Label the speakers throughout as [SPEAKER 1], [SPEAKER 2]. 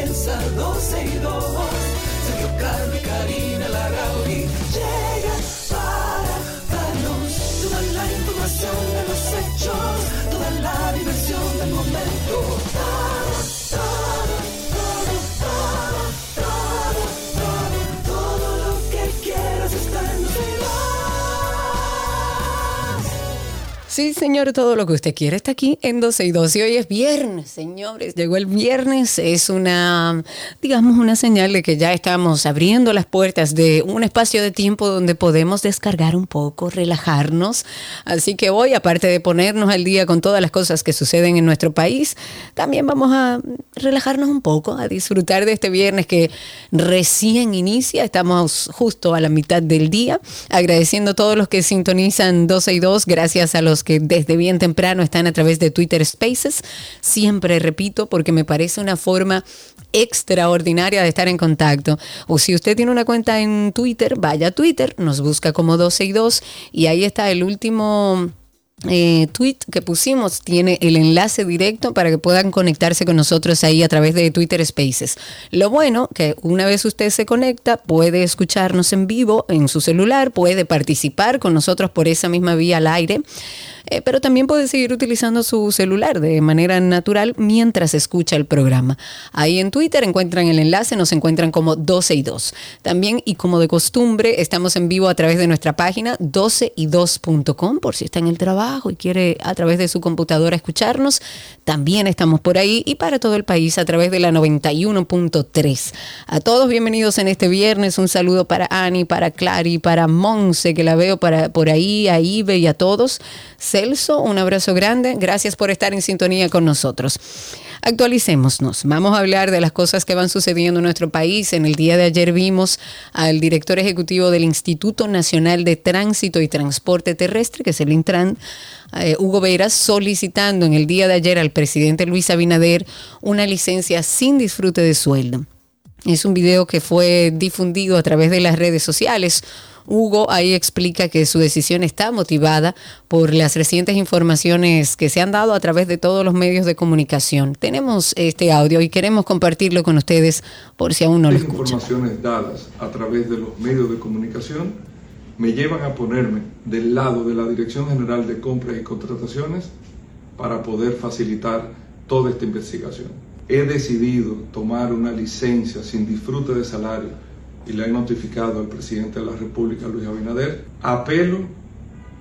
[SPEAKER 1] comienza 12 y 2. Sergio Carlos y Karina Larrauri
[SPEAKER 2] Sí, señor, todo lo que usted quiere está aquí en 12 y 2. Y hoy es viernes, señores. Llegó el viernes. Es una, digamos, una señal de que ya estamos abriendo las puertas de un espacio de tiempo donde podemos descargar un poco, relajarnos. Así que hoy, aparte de ponernos al día con todas las cosas que suceden en nuestro país, también vamos a relajarnos un poco, a disfrutar de este viernes que recién inicia. Estamos justo a la mitad del día. Agradeciendo a todos los que sintonizan 12 y 2. Gracias a los que desde bien temprano están a través de Twitter Spaces. Siempre repito, porque me parece una forma extraordinaria de estar en contacto. O si usted tiene una cuenta en Twitter, vaya a Twitter, nos busca como 12 y 2 y ahí está el último eh, tweet que pusimos tiene el enlace directo para que puedan conectarse con nosotros ahí a través de Twitter Spaces. Lo bueno que una vez usted se conecta puede escucharnos en vivo en su celular, puede participar con nosotros por esa misma vía al aire. Eh, pero también puede seguir utilizando su celular de manera natural mientras escucha el programa. Ahí en Twitter encuentran el enlace, nos encuentran como 12 y 2. También, y como de costumbre, estamos en vivo a través de nuestra página 12y2.com por si está en el trabajo y quiere a través de su computadora escucharnos. También estamos por ahí y para todo el país a través de la 91.3. A todos bienvenidos en este viernes. Un saludo para Ani, para Clary, para Monse, que la veo para, por ahí, a Ibe y a todos. Celso, un abrazo grande. Gracias por estar en sintonía con nosotros. Actualicémonos. Vamos a hablar de las cosas que van sucediendo en nuestro país. En el día de ayer vimos al director ejecutivo del Instituto Nacional de Tránsito y Transporte Terrestre, que es el Intran, eh, Hugo Veras, solicitando en el día de ayer al presidente Luis Abinader una licencia sin disfrute de sueldo. Es un video que fue difundido a través de las redes sociales. Hugo ahí explica que su decisión está motivada por las recientes informaciones que se han dado a través de todos los medios de comunicación. Tenemos este audio y queremos compartirlo con ustedes por si aún no lo
[SPEAKER 3] Las
[SPEAKER 2] escuchan.
[SPEAKER 3] informaciones dadas a través de los medios de comunicación me llevan a ponerme del lado de la Dirección General de Compras y Contrataciones para poder facilitar toda esta investigación. He decidido tomar una licencia sin disfrute de salario y le he notificado al presidente de la República, Luis Abinader. Apelo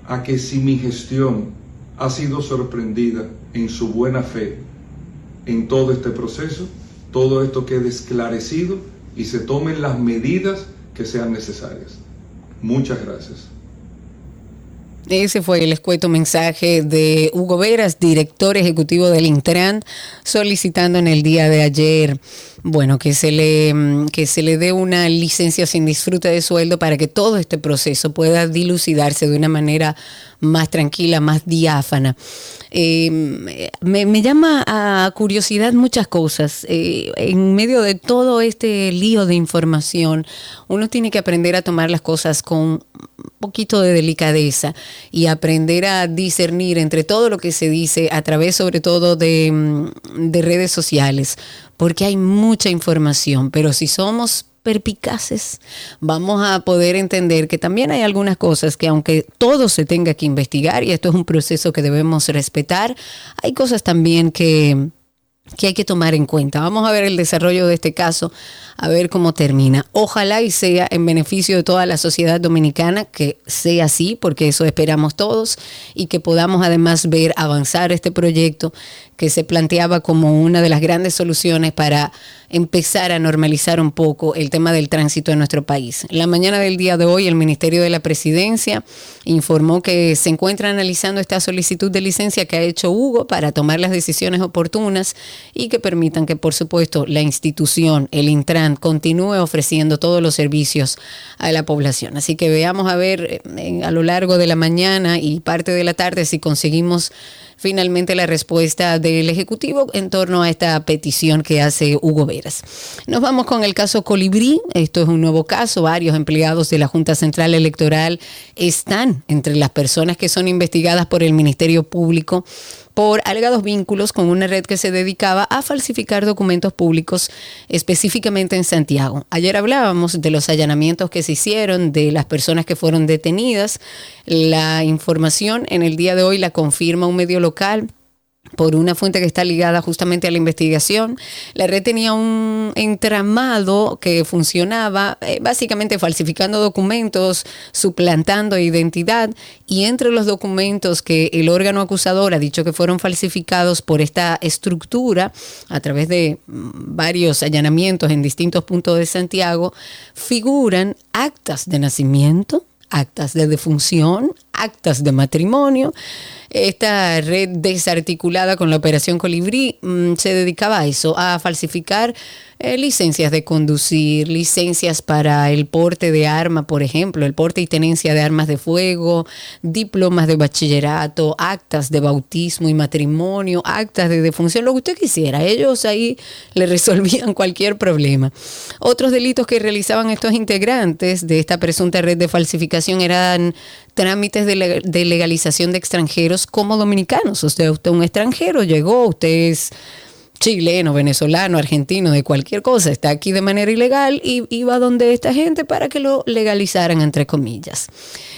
[SPEAKER 3] a que si mi gestión ha sido sorprendida en su buena fe en todo este proceso, todo esto quede esclarecido y se tomen las medidas que sean necesarias. Muchas gracias.
[SPEAKER 2] Ese fue el escueto mensaje de Hugo Veras, director ejecutivo del Intran, solicitando en el día de ayer, bueno, que se le mm, que se le dé una licencia sin disfrute de sueldo para que todo este proceso pueda dilucidarse de una manera más tranquila, más diáfana. Eh, me, llama a curiosidad muchas cosas. Eh, en medio de todo este lío de información, uno tiene que aprender a tomar las cosas con un poquito de delicadeza y aprender a discernir entre todo lo que se dice a través sobre todo de, mm, de redes sociales, porque hay mucha información, pero si somos perpicaces, vamos a poder entender que también hay algunas cosas que aunque todo se tenga que investigar, y esto es un proceso que debemos respetar, hay cosas también que, que hay que tomar en cuenta. Vamos a ver el desarrollo de este caso, a ver cómo termina. Ojalá y sea en beneficio de toda la sociedad dominicana, que sea así, porque eso esperamos todos, y que podamos además ver avanzar este proyecto que se planteaba como una de las grandes soluciones para empezar a normalizar un poco el tema del tránsito en nuestro país. La mañana del día de hoy, el Ministerio de la Presidencia informó que se encuentra analizando esta solicitud de licencia que ha hecho Hugo para tomar las decisiones oportunas y que permitan que, por supuesto, la institución, el Intran, continúe ofreciendo todos los servicios a la población. Así que veamos a ver eh, a lo largo de la mañana y parte de la tarde si conseguimos finalmente la respuesta del Ejecutivo en torno a esta petición que hace Hugo Veras. Nos vamos con el caso Colibrí. Esto es un nuevo caso. Varios empleados de la Junta Central Electoral están entre las personas que son investigadas por el Ministerio Público por alegados vínculos con una red que se dedicaba a falsificar documentos públicos específicamente en Santiago. Ayer hablábamos de los allanamientos que se hicieron, de las personas que fueron detenidas. La información en el día de hoy la confirma un medio local por una fuente que está ligada justamente a la investigación. La red tenía un entramado que funcionaba eh, básicamente falsificando documentos, suplantando identidad y entre los documentos que el órgano acusador ha dicho que fueron falsificados por esta estructura a través de mm, varios allanamientos en distintos puntos de Santiago, figuran actas de nacimiento, actas de defunción, actas de matrimonio. Esta red desarticulada con la Operación Colibrí mm, se dedicaba a eso, a falsificar eh, licencias de conducir, licencias para el porte de arma, por ejemplo, el porte y tenencia de armas de fuego, diplomas de bachillerato, actas de bautismo y matrimonio, actas de defunción, lo que usted quisiera. Ellos ahí le resolvían cualquier problema. Otros delitos que realizaban estos integrantes de esta presunta red de falsificación eran trámites de, de legalización de extranjeros como dominicanos. Usted, usted un extranjero, llegó, usted es chileno, venezolano, argentino, de cualquier cosa, está aquí de manera ilegal y iba donde esta gente para que lo legalizaran, entre comillas.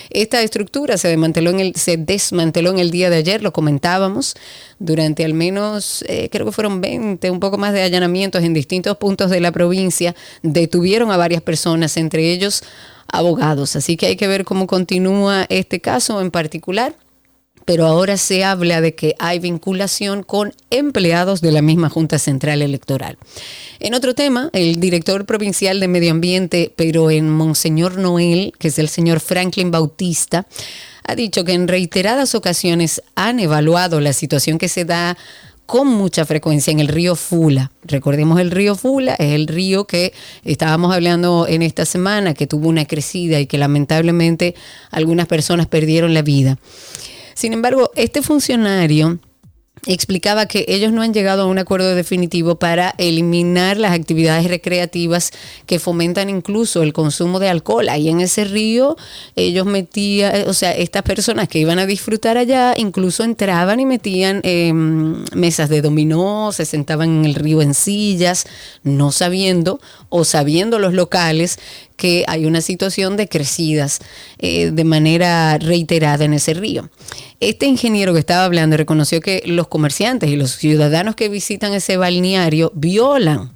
[SPEAKER 2] Esta estructura se desmanteló en el, se desmanteló en el día de ayer, lo comentábamos, durante al menos, eh, creo que fueron 20, un poco más de allanamientos en distintos puntos de la provincia, detuvieron a varias personas, entre ellos abogados. Así que hay que ver cómo continúa este caso en particular pero ahora se habla de que hay vinculación con empleados de la misma Junta Central Electoral. En otro tema, el director provincial de Medio Ambiente, pero en Monseñor Noel, que es el señor Franklin Bautista, ha dicho que en reiteradas ocasiones han evaluado la situación que se da con mucha frecuencia en el río Fula. Recordemos el río Fula, es el río que estábamos hablando en esta semana, que tuvo una crecida y que lamentablemente algunas personas perdieron la vida. Sin embargo, este funcionario explicaba que ellos no han llegado a un acuerdo definitivo para eliminar las actividades recreativas que fomentan incluso el consumo de alcohol. Ahí en ese río ellos metían, o sea, estas personas que iban a disfrutar allá incluso entraban y metían em, mesas de dominó, se sentaban en el río en sillas, no sabiendo o sabiendo los locales que hay una situación de crecidas eh, de manera reiterada en ese río. Este ingeniero que estaba hablando reconoció que los comerciantes y los ciudadanos que visitan ese balneario violan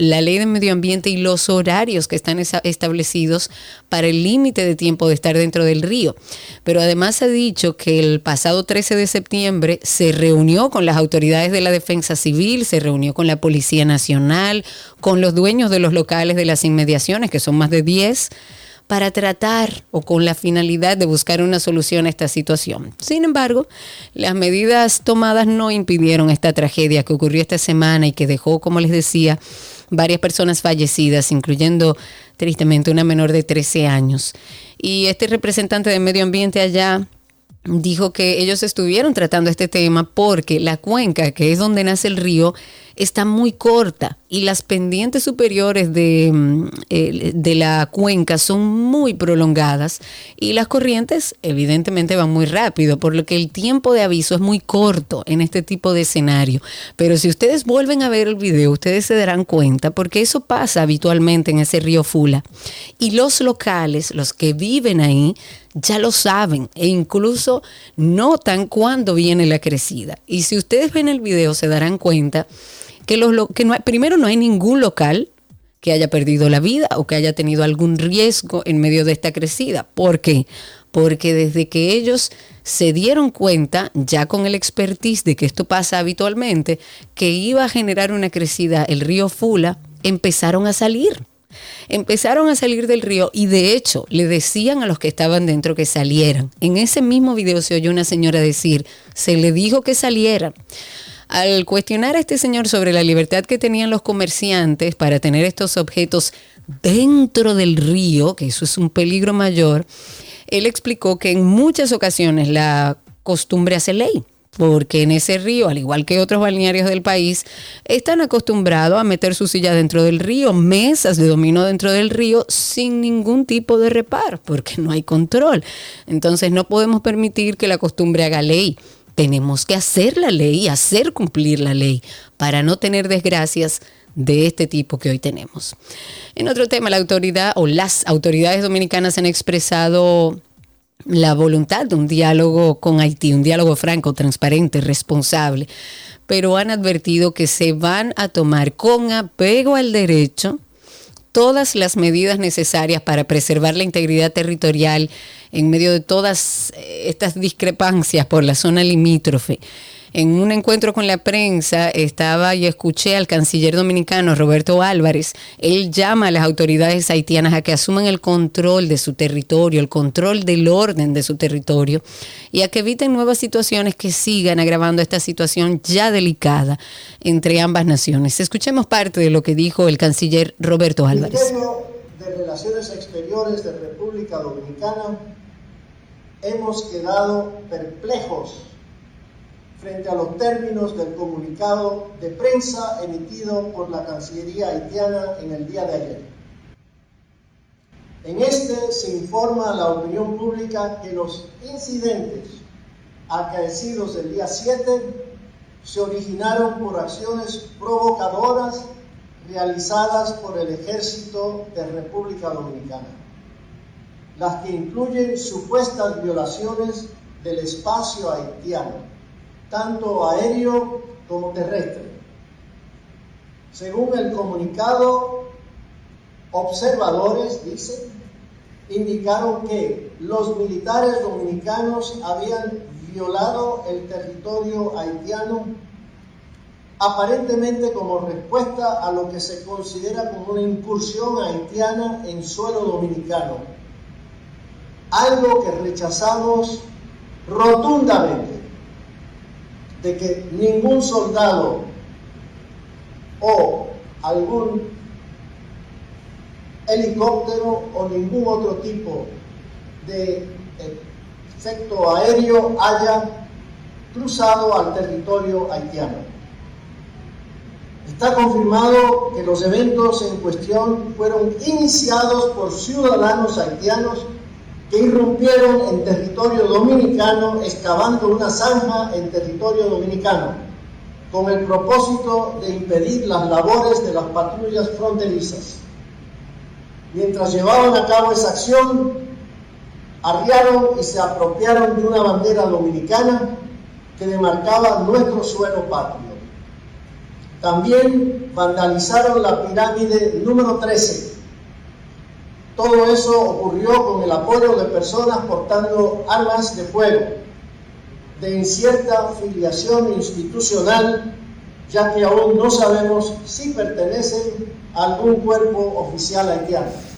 [SPEAKER 2] la ley de medio ambiente y los horarios que están establecidos para el límite de tiempo de estar dentro del río. Pero además ha dicho que el pasado 13 de septiembre se reunió con las autoridades de la defensa civil, se reunió con la Policía Nacional, con los dueños de los locales de las inmediaciones, que son más de 10 para tratar o con la finalidad de buscar una solución a esta situación. Sin embargo, las medidas tomadas no impidieron esta tragedia que ocurrió esta semana y que dejó, como les decía, varias personas fallecidas, incluyendo tristemente una menor de 13 años. Y este representante de medio ambiente allá dijo que ellos estuvieron tratando este tema porque la cuenca, que es donde nace el río, está muy corta y las pendientes superiores de, mm, de, la cuenca son muy prolongadas y las corrientes evidentemente van muy rápido, por lo que el tiempo de aviso es muy corto en este tipo de escenario. Pero si ustedes vuelven a ver el video, ustedes se darán cuenta porque eso pasa habitualmente en ese río Fula. Y los locales, los que viven ahí, ya lo saben e incluso notan cuándo viene la crecida. Y si ustedes ven el video se darán cuenta que, los, que no primero no hay ningún local que haya perdido la vida o que haya tenido algún riesgo en medio de esta crecida. ¿Por qué? Porque desde que ellos se dieron cuenta, ya con el expertise de que esto pasa habitualmente, que iba a generar una crecida el río Fula, empezaron a salir. Empezaron a salir del río y de hecho le decían a los que estaban dentro que salieran. En ese mismo video se oyó una señora decir, se le dijo que salieran. Al cuestionar a este señor sobre la libertad que tenían los comerciantes para tener estos objetos dentro del río, que eso es un peligro mayor, él explicó que en muchas ocasiones la costumbre hace ley porque en ese río, al igual que otros balnearios del país, están acostumbrados a meter su silla dentro del río, mesas de dominó dentro del río, sin ningún tipo de reparo, porque no hay control. Entonces no podemos permitir que la costumbre haga ley. Tenemos que hacer la ley y hacer cumplir la ley para no tener desgracias de este tipo que hoy tenemos. En otro tema, la autoridad o las autoridades dominicanas han expresado la voluntad de un diálogo con Haití, un diálogo franco, transparente, responsable, pero han advertido que se van a tomar con apego al derecho todas las medidas necesarias para preservar la integridad territorial en medio de todas estas discrepancias por la zona limítrofe en un encuentro con la prensa estaba y escuché al canciller dominicano Roberto Álvarez. Él llama a las autoridades haitianas a que asuman el control de su territorio, el control del orden de su territorio y a que eviten nuevas situaciones que sigan agravando esta situación ya delicada entre ambas naciones. Escuchemos parte de lo que dijo el canciller Roberto Álvarez.
[SPEAKER 4] de Relaciones Exteriores de República Dominicana hemos quedado perplejos frente a los términos del comunicado de prensa emitido por la Cancillería haitiana en el día de ayer. En este se informa a la opinión pública que los incidentes acaecidos el día 7 se originaron por acciones provocadoras realizadas por el ejército de República Dominicana, las que incluyen supuestas violaciones del espacio haitiano tanto aéreo como terrestre. Según el comunicado, observadores, dice, indicaron que los militares dominicanos habían violado el territorio haitiano aparentemente como respuesta a lo que se considera como una incursión haitiana en suelo dominicano, algo que rechazamos rotundamente de que ningún soldado o algún helicóptero o ningún otro tipo de efecto aéreo haya cruzado al territorio haitiano. Está confirmado que los eventos en cuestión fueron iniciados por ciudadanos haitianos que irrumpieron en territorio dominicano excavando una zanja en territorio dominicano con el propósito de impedir las labores de las patrullas fronterizas. Mientras llevaban a cabo esa acción, arriaron y se apropiaron de una bandera dominicana que demarcaba nuestro suelo patrio. También vandalizaron la pirámide número 13 todo eso ocurrió con el apoyo de personas portando armas de fuego, de incierta filiación institucional, ya que aún no sabemos si pertenecen a algún cuerpo oficial haitiano.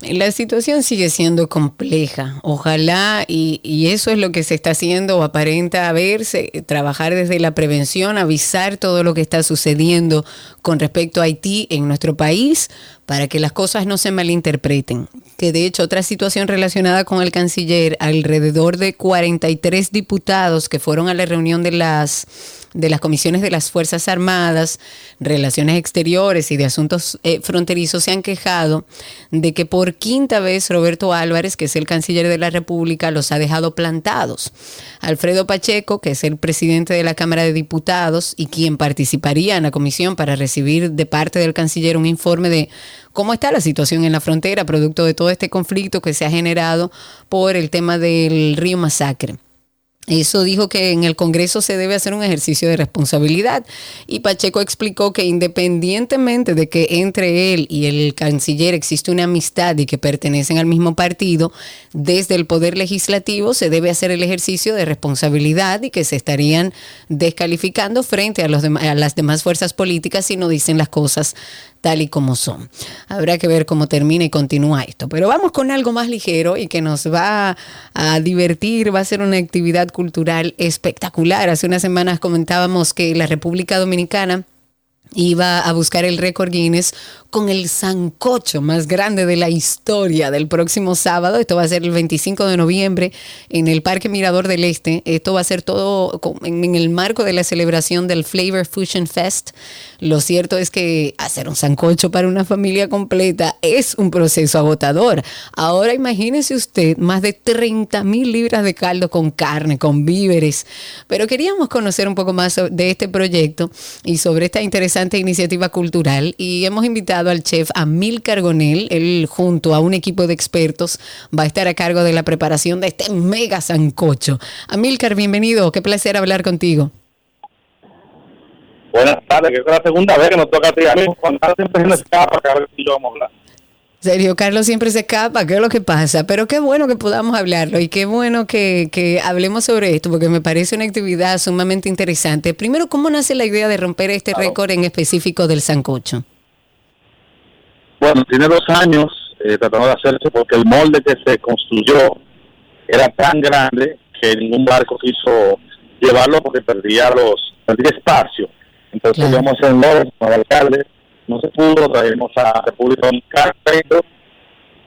[SPEAKER 2] La situación sigue siendo compleja. Ojalá, y, y, eso es lo que se está haciendo o aparenta verse, trabajar desde la prevención, avisar todo lo que está sucediendo con respecto a Haití en nuestro país para que las cosas no se malinterpreten. Que de hecho otra situación relacionada con el canciller, alrededor de 43 diputados que fueron a la reunión de las de las comisiones de las Fuerzas Armadas, Relaciones Exteriores y de Asuntos eh, Fronterizos se han quejado de que por quinta vez Roberto Álvarez, que es el canciller de la República, los ha dejado plantados. Alfredo Pacheco, que es el presidente de la Cámara de Diputados y quien participaría en la comisión para recibir de parte del canciller un informe de cómo está la situación en la frontera, producto de todo este conflicto que se ha generado por el tema del río Masacre. Eso dijo que en el Congreso se debe hacer un ejercicio de responsabilidad. Y Pacheco explicó que independientemente de que entre él y el canciller existe una amistad y que pertenecen al mismo partido, desde el Poder Legislativo se debe hacer el ejercicio de responsabilidad y que se estarían descalificando frente a, a las demás fuerzas políticas si no dicen las cosas tal y como son. Habrá que ver cómo termina y continúa esto. Pero vamos con algo más ligero y que nos va a divertir, va a ser una actividad cultural espectacular. Hace unas semanas comentábamos que la República Dominicana iba a buscar el récord Guinness con el sancocho más grande de la historia del próximo sábado. Esto va a ser el 25 de noviembre en el Parque Mirador del Este. Esto va a ser todo en el marco de la celebración del Flavor Fusion Fest. Lo cierto es que hacer un sancocho para una familia completa es un proceso agotador. Ahora imagínese usted más de 30 mil libras de caldo con carne, con víveres. Pero queríamos conocer un poco más de este proyecto y sobre esta interesante iniciativa cultural y hemos invitado al chef Amil Cargonel. Él, junto a un equipo de expertos, va a estar a cargo de la preparación de este mega sancocho. Amilcar, bienvenido. Qué placer hablar contigo.
[SPEAKER 5] Buenas tardes, que es la segunda vez que nos toca a ti. A mí, siempre se escapa, a ver si yo vamos a hablar.
[SPEAKER 2] Serio, Carlos siempre se escapa, ¿qué es lo que pasa? Pero qué bueno que podamos hablarlo y qué bueno que, que, hablemos sobre esto, porque me parece una actividad sumamente interesante. Primero, ¿cómo nace la idea de romper este récord en específico del sancocho?
[SPEAKER 5] Bueno, tiene dos años eh, tratando de hacerse porque el molde que se construyó era tan grande que ningún barco quiso llevarlo porque perdía los perdía espacio. Entonces claro. íbamos en Lores con el alcalde, no se pudo, traímos a República Dominicana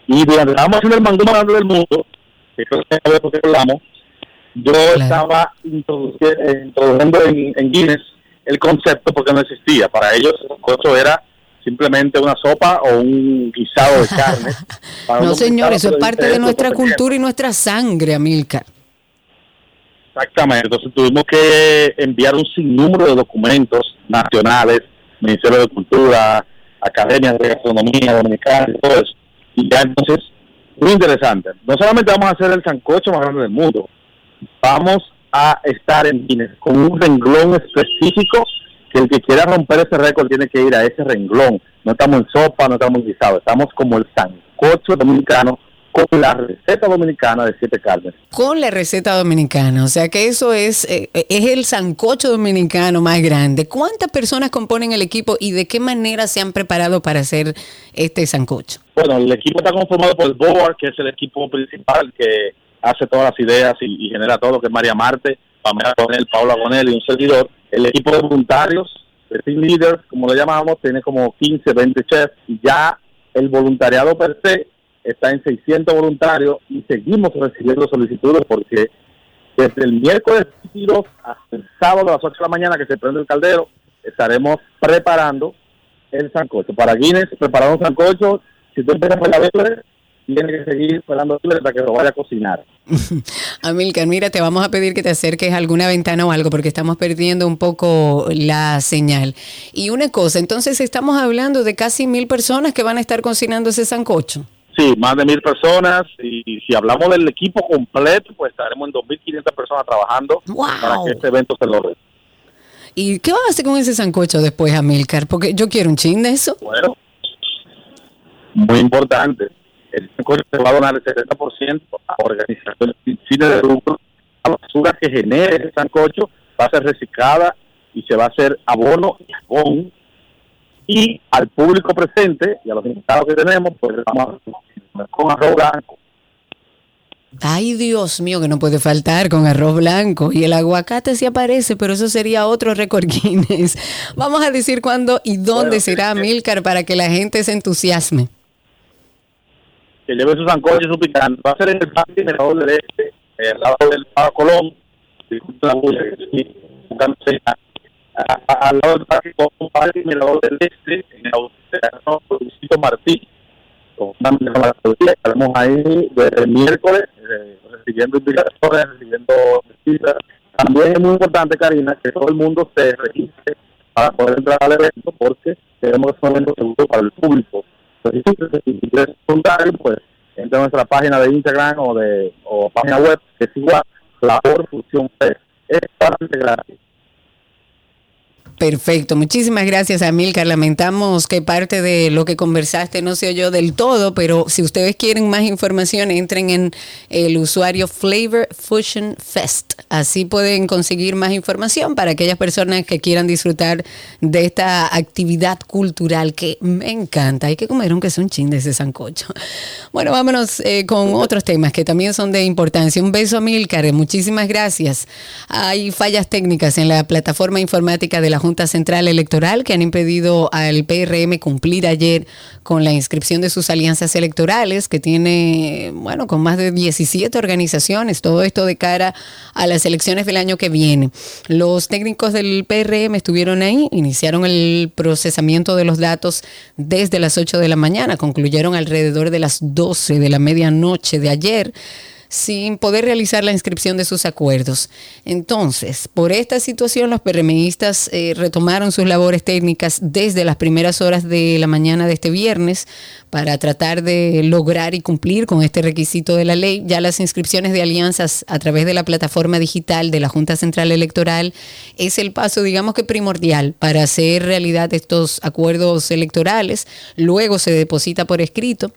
[SPEAKER 5] y durante estábamos haciendo el mangú más grande del mundo, que creo que es que hablamos, yo estaba introduciendo en, en, Guinness el concepto porque no existía. Para ellos el era simplemente una sopa o un guisado de carne.
[SPEAKER 2] no, señor, eso es parte de nuestra cultura y nuestra sangre, Amilcar.
[SPEAKER 5] Exactamente, entonces tuvimos que enviar un sinnúmero de documentos nacionales, Ministerio de Cultura, Academia de Gastronomía Dominicana y todo eso. Y ya entonces, muy interesante. No solamente vamos a hacer el sancocho más grande del mundo, vamos a estar en Guinness con un renglón específico que el que quiera romper ese récord tiene que ir a ese renglón. No estamos en sopa, no estamos en guisado, estamos como el sancocho dominicano con la receta dominicana de siete carnes.
[SPEAKER 2] Con la receta dominicana, o sea que eso es, eh, es el sancocho dominicano más grande. ¿Cuántas personas componen el equipo y de qué manera se han preparado para hacer este sancocho?
[SPEAKER 5] Bueno, el equipo está conformado por el board, que es el equipo principal que hace todas las ideas y, y genera todo, que es María Marte, Pamela Gonel, Paula Gonel y un servidor. El equipo de voluntarios, de team leaders, como lo llamamos, tiene como 15, 20 chefs y ya el voluntariado per se está en 600 voluntarios y seguimos recibiendo solicitudes porque desde el miércoles 22 hasta el sábado a las 8 de la mañana que se prende el caldero, estaremos preparando el sancocho. Para Guinness, preparamos un sancocho. Si tú empiezas por la vez, tiene que seguir esperando para que lo vaya a cocinar.
[SPEAKER 2] Amilcar, mira, te vamos a pedir que te acerques a alguna ventana o algo porque estamos perdiendo un poco la señal. Y una cosa, entonces estamos hablando de casi mil personas que van a estar cocinando ese sancocho.
[SPEAKER 5] Sí, más de mil personas. Y si hablamos del equipo completo, pues estaremos en 2.500 personas trabajando para que este evento se logre.
[SPEAKER 2] ¿Y qué van a hacer con ese sancocho después, Amilcar? Porque yo quiero un chin de eso.
[SPEAKER 5] Bueno, muy importante el se va a donar el 70% a organizaciones sin fines de lucro. La basura que genere ese sancocho va a ser reciclada y se va a hacer abono y jabón. Y al público presente y a los invitados que tenemos, pues vamos a con arroz blanco.
[SPEAKER 2] Ay, Dios mío, que no puede faltar con arroz blanco. Y el aguacate sí aparece, pero eso sería otro récord Guinness. Vamos a decir cuándo y dónde será Milcar para que la gente se entusiasme
[SPEAKER 5] que lleve su sancocho y su picante. Va a ser en el Parque Mirador del Este, eh, al lado del Pado Colón, al lado del Parque, Parque Mirador del Este, en el Autónomo Martí. Estaremos ahí desde el miércoles eh, recibiendo invitaciones, recibiendo visitas. También es muy importante, Karina, que todo el mundo se registre para poder entrar al evento porque queremos que sea un evento seguro para el público si quieres preguntar, pues entra a nuestra página de Instagram o de o página web que es igual, Labor Fusión Es parte gratis.
[SPEAKER 2] Perfecto, muchísimas gracias Amilcar. Lamentamos que parte de lo que conversaste no se oyó del todo, pero si ustedes quieren más información, entren en el usuario Flavor Fusion Fest. Así pueden conseguir más información para aquellas personas que quieran disfrutar de esta actividad cultural que me encanta. Hay que comer aunque sea un chin de ese sancocho. Bueno, vámonos eh, con otros temas que también son de importancia. Un beso a Amilcar, muchísimas gracias. Hay fallas técnicas en la plataforma informática de la Junta Central Electoral que han impedido al PRM cumplir ayer con la inscripción de sus alianzas electorales, que tiene, bueno, con más de 17 organizaciones, todo esto de cara a las elecciones del año que viene. Los técnicos del PRM estuvieron ahí, iniciaron el procesamiento de los datos desde las 8 de la mañana, concluyeron alrededor de las 12 de la medianoche de ayer sin poder realizar la inscripción de sus acuerdos. Entonces, por esta situación, los PRMistas eh, retomaron sus labores técnicas desde las primeras horas de la mañana de este viernes para tratar de lograr y cumplir con este requisito de la ley. Ya las inscripciones de alianzas a través de la plataforma digital de la Junta Central Electoral es el paso, digamos que primordial para hacer realidad estos acuerdos electorales. Luego se deposita por escrito.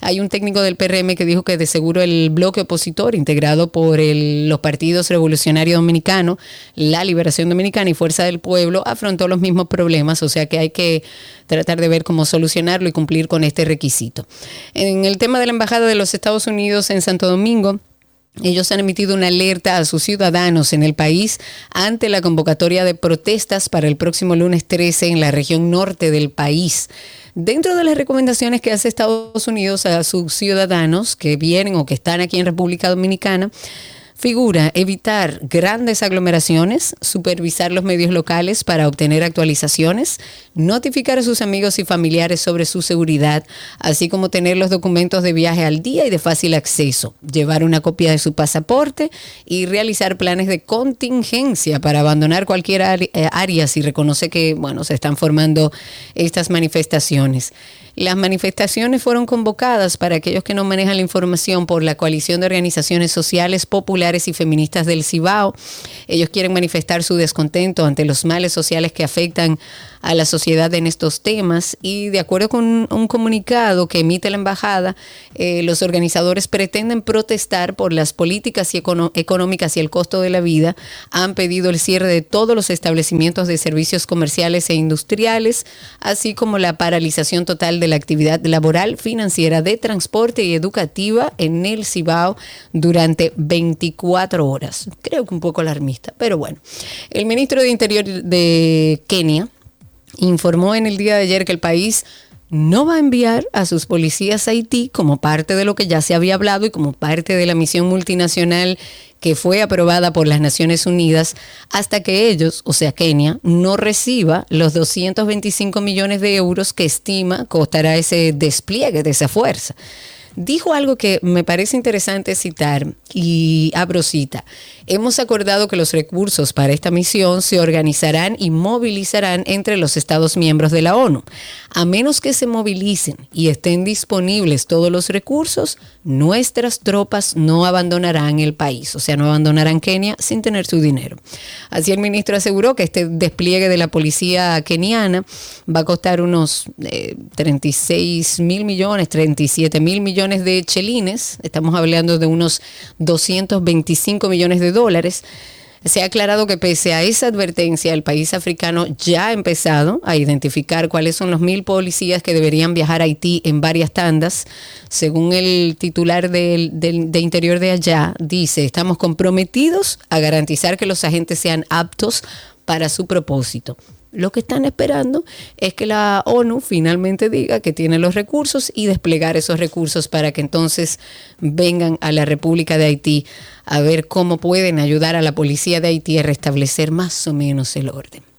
[SPEAKER 2] Hay un técnico del PRM que dijo que de seguro el bloque opositor, integrado por los partidos Revolucionario Dominicano, La Liberación Dominicana y Fuerza del Pueblo, afrontó los mismos problemas, o sea que hay que tratar de ver cómo solucionarlo y cumplir con este requisito. En el tema de la Embajada de los Estados Unidos en Santo Domingo, ellos han emitido una alerta a sus ciudadanos en el país ante la convocatoria de protestas para el próximo lunes 13 en la región norte del país. Dentro de las recomendaciones que hace Estados Unidos a sus ciudadanos que vienen o que están aquí en República Dominicana, Figura evitar grandes aglomeraciones, supervisar los medios locales para obtener actualizaciones, notificar a sus amigos y familiares sobre su seguridad, así como tener los documentos de viaje al día y de fácil acceso, llevar una copia de su pasaporte y realizar planes de contingencia para abandonar cualquier eh, área si reconoce que, bueno, se están formando estas manifestaciones. Las manifestaciones fueron convocadas para aquellos que no manejan la información por la coalición de organizaciones sociales, populares y feministas del Cibao. Ellos quieren manifestar su descontento ante los males sociales que afectan a la sociedad en estos temas y de acuerdo con un comunicado que emite la embajada, eh, los organizadores pretenden protestar por las políticas económicas y el costo de la vida. Han pedido el cierre de todos los establecimientos de servicios comerciales e industriales, así como la paralización total de la actividad laboral, financiera, de transporte y educativa en el Cibao durante 24 horas. Creo que un poco alarmista, pero bueno. El ministro de Interior de Kenia, informó en el día de ayer que el país no va a enviar a sus policías a Haití como parte de lo que ya se había hablado y como parte de la misión multinacional que fue aprobada por las Naciones Unidas hasta que ellos, o sea Kenia, no reciba los 225 millones de euros que estima costará ese despliegue de esa fuerza dijo algo que me parece interesante citar y abro cita. Hemos acordado que los recursos para esta misión se organizarán y movilizarán entre los Estados miembros de la ONU. A menos que se movilicen y estén disponibles todos los recursos, nuestras tropas no abandonarán el país, o sea, no abandonarán Kenia sin tener su dinero. Así el ministro aseguró que este despliegue de la policía keniana va a costar unos 36 eh, mil millones, 37 mil millones de chelines, estamos hablando de unos 225 millones de dólares. Se ha aclarado que pese a esa advertencia, el país africano ya ha empezado a identificar cuáles son los mil policías que deberían viajar a Haití en varias tandas. Según el titular de, de Interior de allá, dice, estamos comprometidos a garantizar que los agentes sean aptos para su propósito. Lo que están esperando es que la ONU finalmente diga que tiene los recursos y desplegar esos recursos para que entonces vengan a la República de Haití a ver cómo pueden ayudar a la policía de Haití a restablecer más o menos el orden.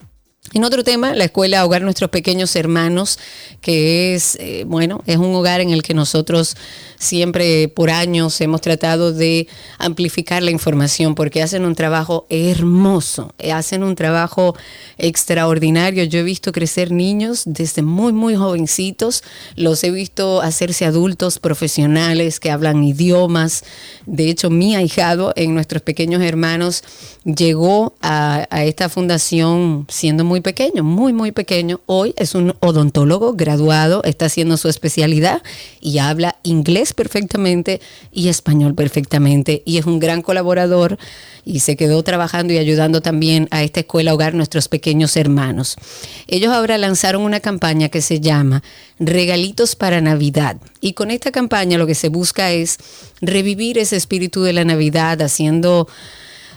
[SPEAKER 2] En otro tema, la escuela Hogar Nuestros Pequeños Hermanos, que es, eh, bueno, es un hogar en el que nosotros siempre por años hemos tratado de amplificar la información porque hacen un trabajo hermoso, hacen un trabajo extraordinario. Yo he visto crecer niños desde muy, muy jovencitos, los he visto hacerse adultos profesionales que hablan idiomas. De hecho, mi ahijado en Nuestros Pequeños Hermanos llegó a, a esta fundación siendo muy pequeño, muy, muy pequeño. Hoy es un odontólogo graduado, está haciendo su especialidad y habla inglés perfectamente y español perfectamente. Y es un gran colaborador y se quedó trabajando y ayudando también a esta escuela hogar nuestros pequeños hermanos. Ellos ahora lanzaron una campaña que se llama Regalitos para Navidad. Y con esta campaña lo que se busca es revivir ese espíritu de la Navidad haciendo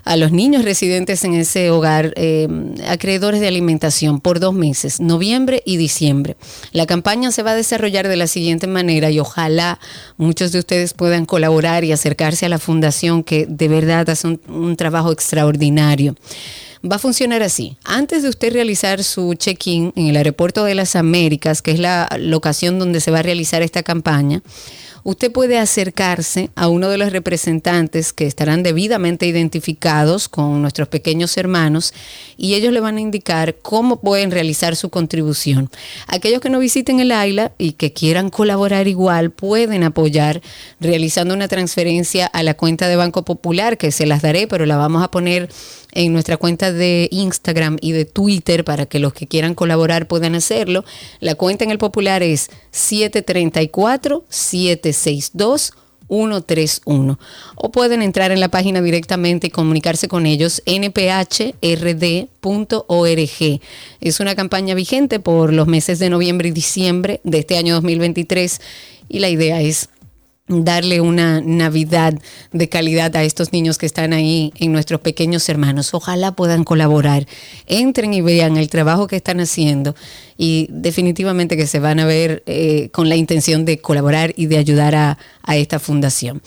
[SPEAKER 2] a los niños residentes en ese hogar eh, acreedores de alimentación por dos meses, noviembre y diciembre. La campaña se va a desarrollar de la siguiente manera y ojalá muchos de ustedes puedan colaborar y acercarse a la fundación que de verdad hace un, un trabajo extraordinario. Va a funcionar así. Antes de usted realizar su check-in en el aeropuerto de las Américas, que es la locación donde se va a realizar esta campaña, usted puede acercarse a uno de los representantes que estarán debidamente identificados con nuestros pequeños hermanos y ellos le van a indicar cómo pueden realizar su contribución. Aquellos que no visiten el AILA y que quieran colaborar igual pueden apoyar realizando una transferencia a la cuenta de Banco Popular que se las daré, pero la vamos a poner en nuestra cuenta de Instagram y de Twitter para que los que quieran colaborar puedan hacerlo. La cuenta en el popular es 734-762. 131 o pueden entrar en la página directamente y comunicarse con ellos nphrd.org. Es una campaña vigente por los meses de noviembre y diciembre de este año 2023 y la idea es darle una Navidad de calidad a estos niños que están ahí en nuestros pequeños hermanos. Ojalá puedan colaborar, entren y vean el trabajo que están haciendo y definitivamente que se van a ver eh, con la intención de colaborar y de ayudar a, a esta fundación.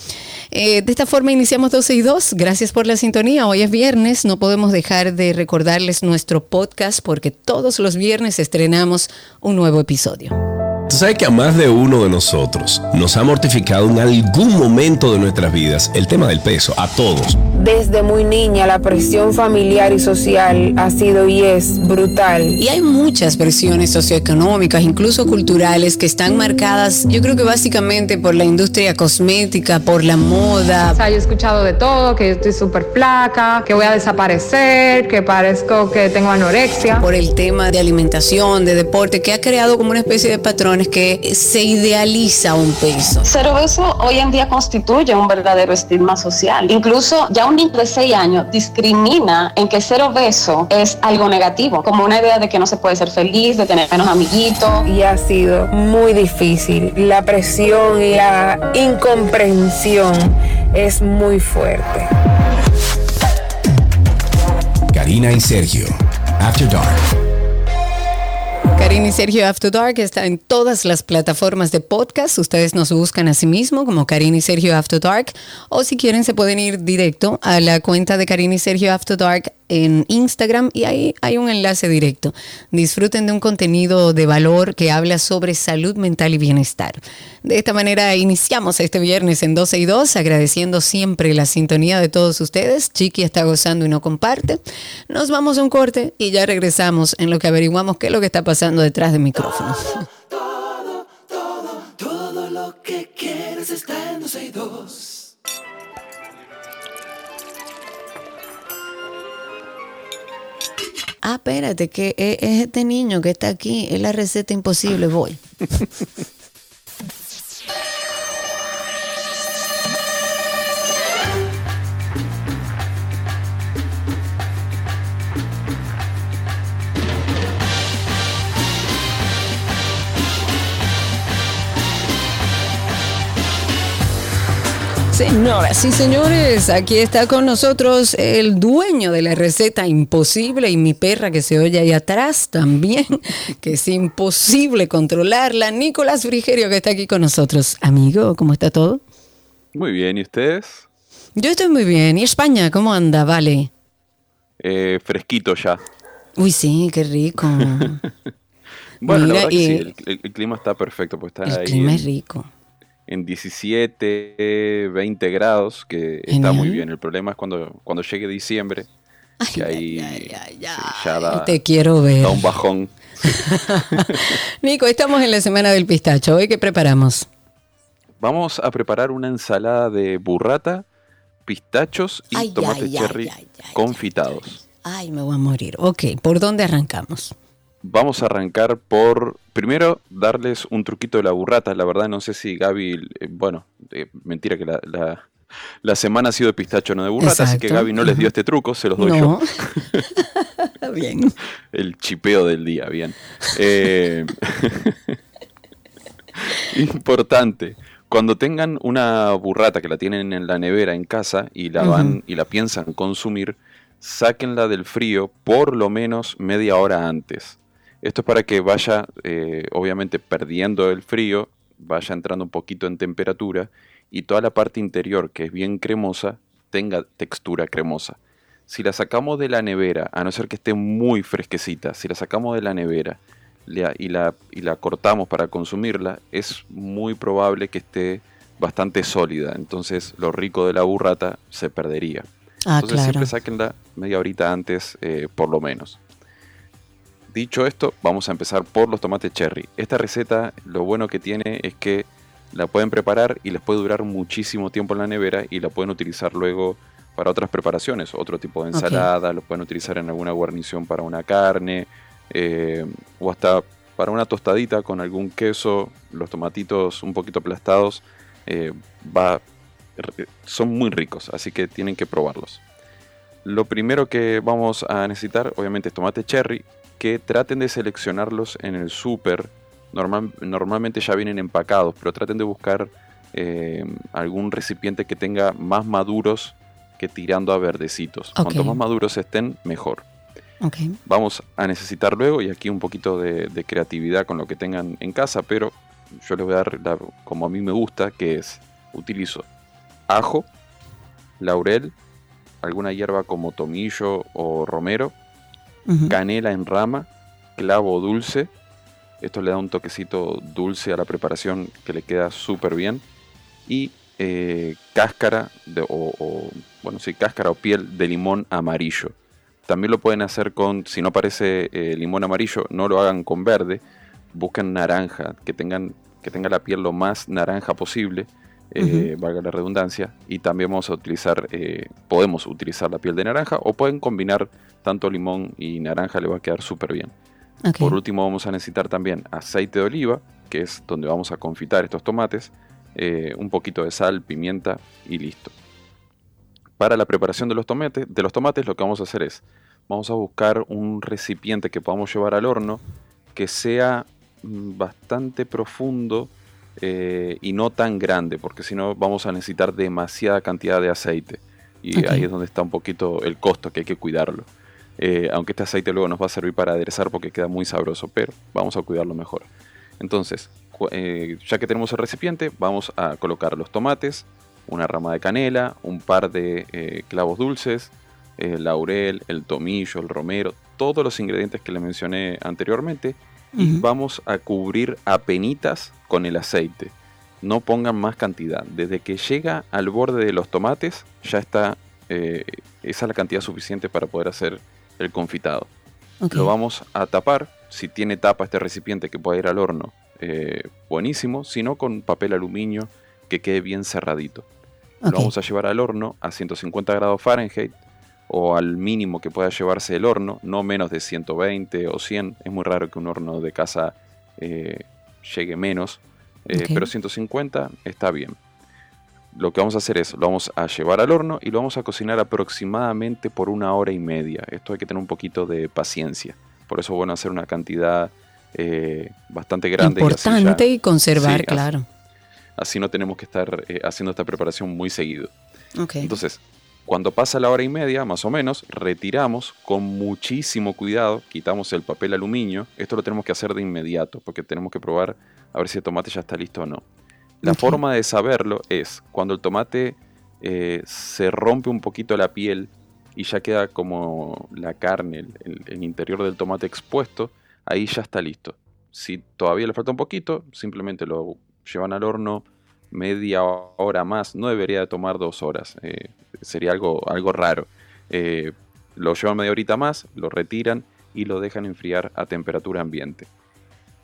[SPEAKER 2] Eh, de esta forma iniciamos 12 y 2. Gracias por la sintonía. Hoy es viernes, no podemos dejar de recordarles nuestro podcast porque todos los viernes estrenamos un nuevo episodio.
[SPEAKER 6] Tú sabes que a más de uno de nosotros nos ha mortificado en algún momento de nuestras vidas el tema del peso, a todos.
[SPEAKER 7] Desde muy niña la presión familiar y social ha sido y es brutal.
[SPEAKER 2] Y hay muchas presiones socioeconómicas, incluso culturales, que están marcadas, yo creo que básicamente por la industria cosmética, por la moda.
[SPEAKER 8] O sea, yo he escuchado de todo, que estoy súper flaca, que voy a desaparecer, que parezco que tengo anorexia.
[SPEAKER 2] Por el tema de alimentación, de deporte, que ha creado como una especie de patrón es que se idealiza un peso.
[SPEAKER 9] Ser obeso hoy en día constituye un verdadero estigma social. Incluso ya un niño de 6 años discrimina en que ser obeso es algo negativo, como una idea de que no se puede ser feliz, de tener menos amiguitos.
[SPEAKER 7] Y ha sido muy difícil. La presión y la incomprensión es muy fuerte.
[SPEAKER 6] Karina y Sergio, After Dark.
[SPEAKER 2] Karina y Sergio After Dark está en todas las plataformas de podcast. Ustedes nos buscan a sí mismo como Karina y Sergio After Dark. O si quieren, se pueden ir directo a la cuenta de Karina y Sergio After Dark en Instagram y ahí hay un enlace directo. Disfruten de un contenido de valor que habla sobre salud mental y bienestar. De esta manera iniciamos este viernes en 12 y 2, agradeciendo siempre la sintonía de todos ustedes. Chiqui está gozando y no comparte. Nos vamos a un corte y ya regresamos en lo que averiguamos qué es lo que está pasando detrás del micrófono.
[SPEAKER 1] Todo, todo, todo lo que quieres está en 12 y 2.
[SPEAKER 2] Ah, espérate, que es, es este niño que está aquí, es la receta imposible, voy. Señoras y señores, aquí está con nosotros el dueño de la receta imposible y mi perra que se oye ahí atrás también, que es imposible controlarla, Nicolás Frigerio que está aquí con nosotros. Amigo, ¿cómo está todo?
[SPEAKER 10] Muy bien, ¿y ustedes?
[SPEAKER 2] Yo estoy muy bien. ¿Y España cómo anda? Vale.
[SPEAKER 10] Eh, fresquito ya.
[SPEAKER 2] Uy, sí, qué rico.
[SPEAKER 10] Bueno,
[SPEAKER 2] Mira,
[SPEAKER 10] la verdad que
[SPEAKER 2] y-
[SPEAKER 10] sí, el, el- el clima está perfecto, pues está
[SPEAKER 2] El
[SPEAKER 10] ahí
[SPEAKER 2] clima es rico.
[SPEAKER 10] En 17, 20 grados, que está muy bien. El problema es cuando, cuando llegue diciembre, que ahí
[SPEAKER 2] ay, ay,
[SPEAKER 10] sí,
[SPEAKER 2] ay,
[SPEAKER 10] ya da,
[SPEAKER 2] Te quiero ver.
[SPEAKER 10] da un bajón.
[SPEAKER 2] Nico, estamos en la semana del pistacho. ¿Hoy qué preparamos?
[SPEAKER 10] Vamos a preparar una ensalada de burrata, pistachos y tomate cherry confitados.
[SPEAKER 2] Ay, me voy a morir. Ok, ¿por dónde arrancamos?
[SPEAKER 10] Vamos a arrancar por, primero, darles un truquito de la burrata. La verdad no sé si Gaby, eh, bueno, eh, mentira que la, la, la semana ha sido de pistacho, no de burrata, así que. Gaby no les dio este truco, se los doy
[SPEAKER 2] No.
[SPEAKER 10] yo.
[SPEAKER 2] Bien.
[SPEAKER 10] El chipeo del día, bien. Eh, importante. Cuando tengan una burrata que la tienen en la nevera en casa y la van y la piensan consumir, sáquenla del frío por lo menos media hora antes. Esto es para que vaya, eh, obviamente, perdiendo el frío, vaya entrando un poquito en temperatura y toda la parte interior, que es bien cremosa, tenga textura cremosa. Si la sacamos de la nevera, a no ser que esté muy fresquecita, si la sacamos de la nevera y, la, y la cortamos para consumirla, es muy probable que esté bastante sólida. Entonces lo rico de la burrata se perdería.
[SPEAKER 2] Ah,
[SPEAKER 10] Entonces
[SPEAKER 2] claro.
[SPEAKER 10] siempre sáquenla media horita antes, eh, por lo menos. Dicho esto, vamos a empezar por los tomates cherry. Esta receta lo bueno que tiene es que la pueden preparar y les puede durar muchísimo tiempo en la nevera y la pueden utilizar luego para otras preparaciones, otro tipo de ensalada, lo pueden utilizar en alguna guarnición para una carne eh, o hasta para una tostadita con algún queso, los tomatitos un poquito aplastados, eh, va, son muy ricos, así que tienen que probarlos. Lo primero que vamos a necesitar, obviamente, es tomate cherry, que traten de seleccionarlos en el súper. Normal, normalmente ya vienen empacados, pero traten de buscar eh, algún recipiente que tenga más maduros que tirando a verdecitos. Cuanto más maduros estén, mejor. Vamos a necesitar luego, y aquí un poquito de, de creatividad con lo que tengan en casa, pero yo les voy a dar la- como a mí me gusta, que es, utilizo ajo, laurel, alguna hierba como tomillo o romero, Canela en rama, clavo dulce. Esto le da un toquecito dulce a la preparación que le queda súper bien. Y eh, cáscara, de- o, o, bueno, sí, cáscara o piel de limón amarillo. También lo pueden hacer con, si no parece eh, limón amarillo, no lo hagan con verde. Busquen naranja, que tengan que tenga la piel lo más naranja posible, eh, valga la redundancia. Y también vamos a utilizar, eh, podemos utilizar la piel de naranja o pueden combinar tanto limón y naranja, le va a quedar súper bien. Por último vamos a necesitar también aceite de oliva, que es donde vamos a confitar estos tomates, eh, un poquito de sal, pimienta y listo. Para la preparación de los, tomates, de los tomates lo que vamos a hacer es, vamos a buscar un recipiente que podamos llevar al horno que sea mm, bastante profundo eh, y no tan grande, porque si no vamos a necesitar demasiada cantidad de aceite. Y ahí es donde está un poquito el costo, que hay que cuidarlo. Eh, aunque este aceite luego nos va a servir para aderezar porque queda muy sabroso, pero vamos a cuidarlo mejor. Entonces, eh, ya que tenemos el recipiente, vamos a colocar los tomates, una rama de canela, un par de eh, clavos dulces, el laurel, el tomillo, el romero, todos los ingredientes que le mencioné anteriormente y vamos a cubrir a penitas con el aceite. No pongan más cantidad. Desde que llega al borde de los tomates, ya está. eh, esa es la cantidad suficiente para poder hacer el confitado. Lo vamos a tapar. Si tiene tapa este recipiente que pueda ir al horno, eh, buenísimo. Si no, con papel aluminio que quede bien cerradito. Lo vamos a llevar al horno a 150 grados Fahrenheit o al mínimo que pueda llevarse el horno, no menos de 120 o 100. Es muy raro que un horno de casa eh, llegue menos, eh, pero 150 está bien. Lo que vamos a hacer es, lo vamos a llevar al horno y lo vamos a cocinar aproximadamente por una hora y media. Esto hay que tener un poquito de paciencia. Por eso es bueno hacer una cantidad eh, bastante grande. y ya-
[SPEAKER 2] Importante y conservar,
[SPEAKER 10] Sí, así-
[SPEAKER 2] claro.
[SPEAKER 10] Así no tenemos que estar haciendo esta preparación muy seguido. Entonces, cuando pasa la hora y media, más o menos, retiramos con muchísimo cuidado, quitamos el papel aluminio. Esto lo tenemos que hacer de inmediato, porque tenemos que probar a ver si el tomate ya está listo o no. La forma de saberlo es cuando el tomate eh, se rompe un poquito la piel y ya queda como la carne, el- el interior del tomate expuesto, ahí ya está listo. Si todavía le falta un poquito, simplemente lo llevan al horno media hora más, no debería de tomar dos horas, eh, sería algo, algo raro. Eh, lo llevan media horita más, lo retiran y lo dejan enfriar a temperatura ambiente.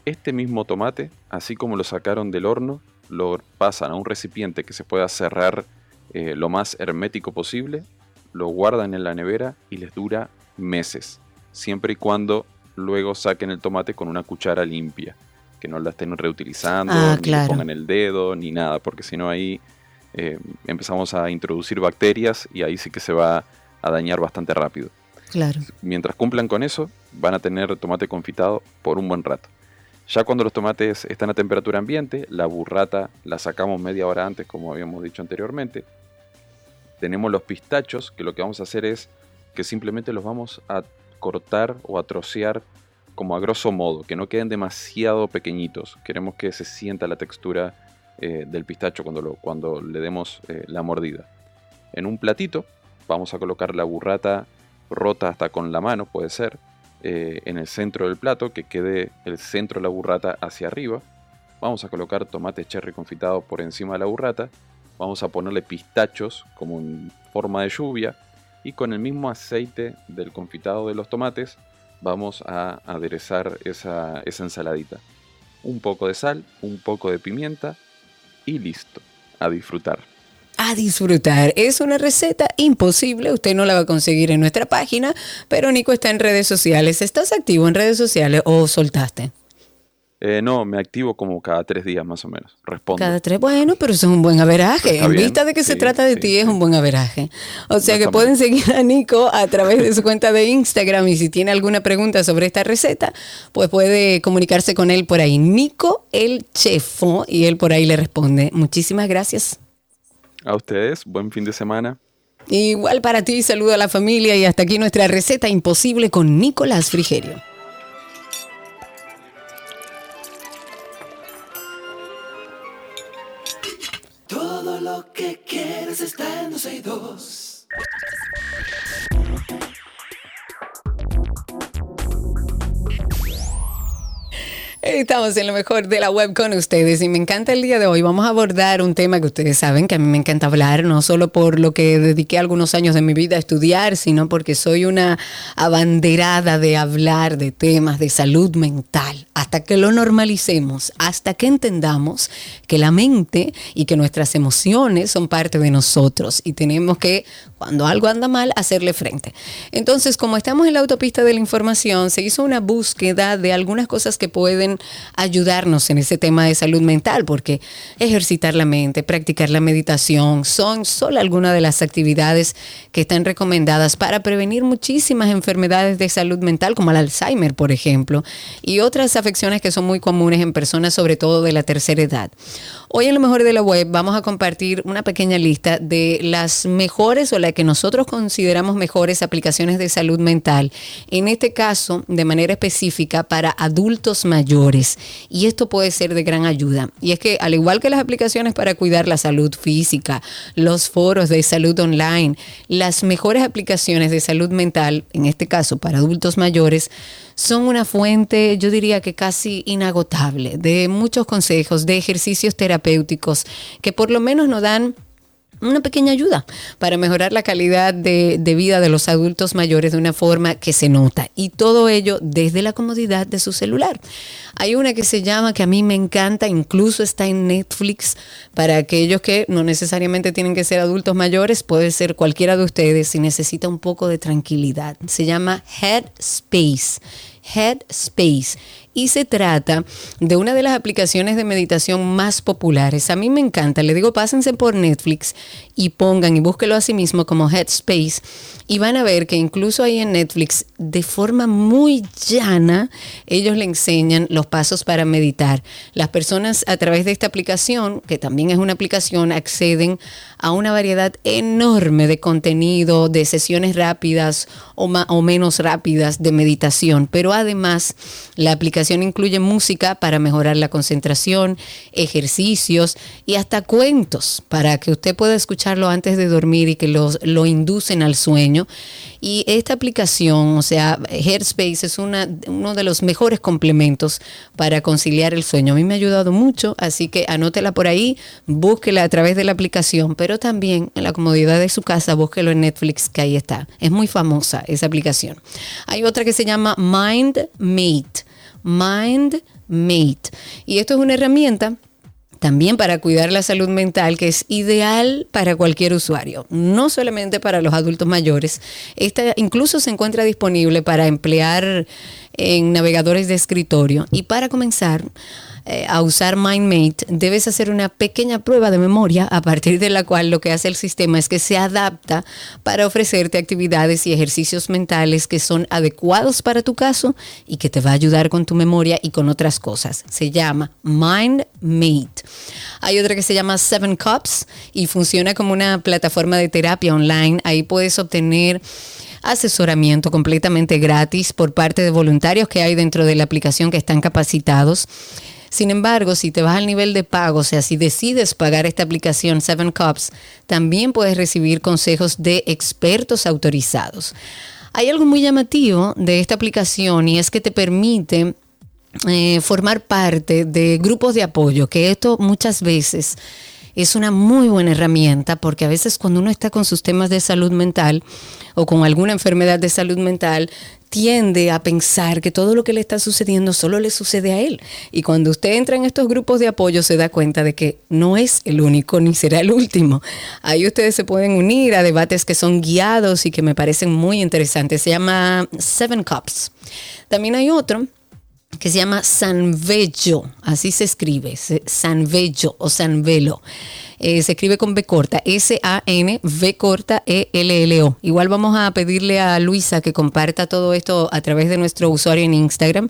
[SPEAKER 10] Este mismo tomate, así como lo sacaron del horno, lo pasan a un recipiente que se pueda cerrar eh, lo más hermético posible, lo guardan en la nevera y les dura meses, siempre y cuando luego saquen el tomate con una cuchara limpia, que no la estén reutilizando,
[SPEAKER 2] Ah,
[SPEAKER 10] ni
[SPEAKER 2] claro.
[SPEAKER 10] le pongan el dedo, ni nada, porque si no ahí eh, empezamos a introducir bacterias y ahí sí que se va a dañar bastante rápido.
[SPEAKER 2] Claro.
[SPEAKER 10] Mientras cumplan con eso, van a tener tomate confitado por un buen rato. Ya cuando los tomates están a temperatura ambiente, la burrata la sacamos media hora antes, como habíamos dicho anteriormente. Tenemos los pistachos, que lo que vamos a hacer es que simplemente los vamos a cortar o a trocear como a grosso modo, que no queden demasiado pequeñitos. Queremos que se sienta la textura eh, del pistacho cuando, cuando le demos eh, la mordida. En un platito vamos a colocar la burrata rota hasta con la mano, puede ser, eh, en el centro del plato, que quede el centro de la burrata hacia arriba. Vamos a colocar tomate cherry confitado por encima de la burrata. Vamos a ponerle pistachos como en forma de lluvia. Y con el mismo aceite del confitado de los tomates vamos a aderezar esa, esa ensaladita. Un poco de sal, un poco de pimienta y listo. A disfrutar.
[SPEAKER 2] a disfrutar. Es una receta imposible, usted no la va a conseguir en nuestra página, pero Nico está en redes sociales. ¿Estás activo en redes sociales o soltaste?
[SPEAKER 10] Eh, no, me activo como cada tres días más o menos. Respondo.
[SPEAKER 2] Cada tres, bueno, pero eso es un buen averaje. En vista de que se trata de
[SPEAKER 10] sí,
[SPEAKER 2] ti, es un buen averaje. O sea que pueden seguir a Nico a través de su cuenta de Instagram y si tiene alguna pregunta sobre esta receta, pues puede comunicarse con él por ahí. Nico el Chefo y él por ahí le responde. Muchísimas gracias.
[SPEAKER 10] A ustedes, buen fin de semana.
[SPEAKER 2] Igual para ti, saludo a la familia y hasta aquí nuestra receta imposible con Nicolás Frigerio. Estamos en lo mejor de la web con ustedes y me encanta el día de hoy. Vamos a abordar un tema que ustedes saben que a mí me encanta hablar, no solo por lo que dediqué algunos años de mi vida a estudiar, sino porque soy una abanderada de hablar de temas de salud mental. Hasta que lo normalicemos, hasta que entendamos que la mente y que nuestras emociones son parte de nosotros y tenemos que, cuando algo anda mal, hacerle frente. Entonces, como estamos en la autopista de la información, se hizo una búsqueda de algunas cosas que pueden ayudarnos en ese tema de salud mental, porque ejercitar la mente, practicar la meditación, son solo algunas de las actividades que están recomendadas para prevenir muchísimas enfermedades de salud mental, como el Alzheimer, por ejemplo, y otras afecciones que son muy comunes en personas, sobre todo de la tercera edad. Hoy en lo mejor de la web vamos a compartir una pequeña lista de las mejores o las que nosotros consideramos mejores aplicaciones de salud mental. En este caso, de manera específica para adultos mayores. Y esto puede ser de gran ayuda. Y es que al igual que las aplicaciones para cuidar la salud física, los foros de salud online, las mejores aplicaciones de salud mental, en este caso para adultos mayores, son una fuente, yo diría que casi inagotable, de muchos consejos, de ejercicios terapéuticos que por lo menos nos dan una pequeña ayuda para mejorar la calidad de, vida de los adultos mayores de una forma que se nota. Y todo ello desde la comodidad de su celular. Hay una que se llama, que a mí me encanta, incluso está en Netflix, para aquellos que no necesariamente tienen que ser adultos mayores, puede ser cualquiera de ustedes si necesita un poco de tranquilidad. Se llama Headspace. Headspace y se trata de una de las aplicaciones de meditación más populares. A mí me encanta, le digo, pásense por Netflix y pongan y búsquelo a sí mismo como Headspace y van a ver que incluso ahí en Netflix, de forma muy llana, ellos le enseñan los pasos para meditar. Las personas a través de esta aplicación, que también es una aplicación, acceden a una variedad enorme de contenido, de sesiones rápidas o, o menos rápidas de meditación, pero además la aplicación incluye música para mejorar la concentración, ejercicios y hasta cuentos para que usted pueda escucharlo antes de dormir y que los, lo inducen al sueño. Y esta aplicación, o sea, Headspace es una, uno de los mejores complementos para conciliar el sueño. A mí me ha ayudado mucho, así que anótela por ahí, búsquela a través de la aplicación, pero también en la comodidad de su casa, búsquelo en Netflix, que ahí está. Es muy famosa esa aplicación. Hay otra que se llama MindMate. MindMate. Y esto es una herramienta también para cuidar la salud mental, que es ideal para cualquier usuario, no solamente para los adultos mayores. Esta incluso se encuentra disponible para emplear en navegadores de escritorio. Y para comenzar, eh, a usar MindMate, debes hacer una pequeña prueba de memoria a partir de la cual lo que hace el sistema es que se adapta para ofrecerte actividades y ejercicios mentales que son adecuados para tu caso y que te va a ayudar con tu memoria y con otras cosas. Se llama MindMate. Hay otra que se llama Seven Cups y funciona como una plataforma de terapia online. Ahí puedes obtener asesoramiento completamente gratis por parte de voluntarios que hay dentro de la aplicación que están capacitados. Sin embargo, si te vas al nivel de pago, o sea, si decides pagar esta aplicación Seven Cups, también puedes recibir consejos de expertos autorizados. Hay algo muy llamativo de esta aplicación y es que te permite eh, formar parte de grupos de apoyo, que esto muchas veces es una muy buena herramienta porque a veces cuando uno está con sus temas de salud mental o con alguna enfermedad de salud mental, tiende a pensar que todo lo que le está sucediendo solo le sucede a él. Y cuando usted entra en estos grupos de apoyo se da cuenta de que no es el único ni será el último. Ahí ustedes se pueden unir a debates que son guiados y que me parecen muy interesantes. Se llama Seven Cups. También hay otro que se llama Sanvello, así se escribe, Sanvello o Sanvelo. Eh, se escribe con B corta, S-A-N-V corta E-L-L-O. Igual vamos a pedirle a Luisa que comparta todo esto a través de nuestro usuario en Instagram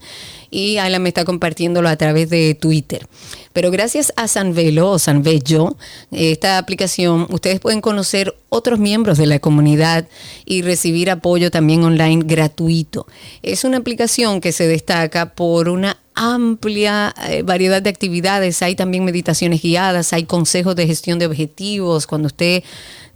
[SPEAKER 2] y Alan me está compartiéndolo a través de Twitter. Pero gracias a Sanvelo o Sanvello, esta aplicación, ustedes pueden conocer otros miembros de la comunidad y recibir apoyo también online gratuito. Es una aplicación que se destaca por una amplia eh, variedad de actividades. Hay también meditaciones guiadas, hay consejos de gestión de objetivos. Cuando usted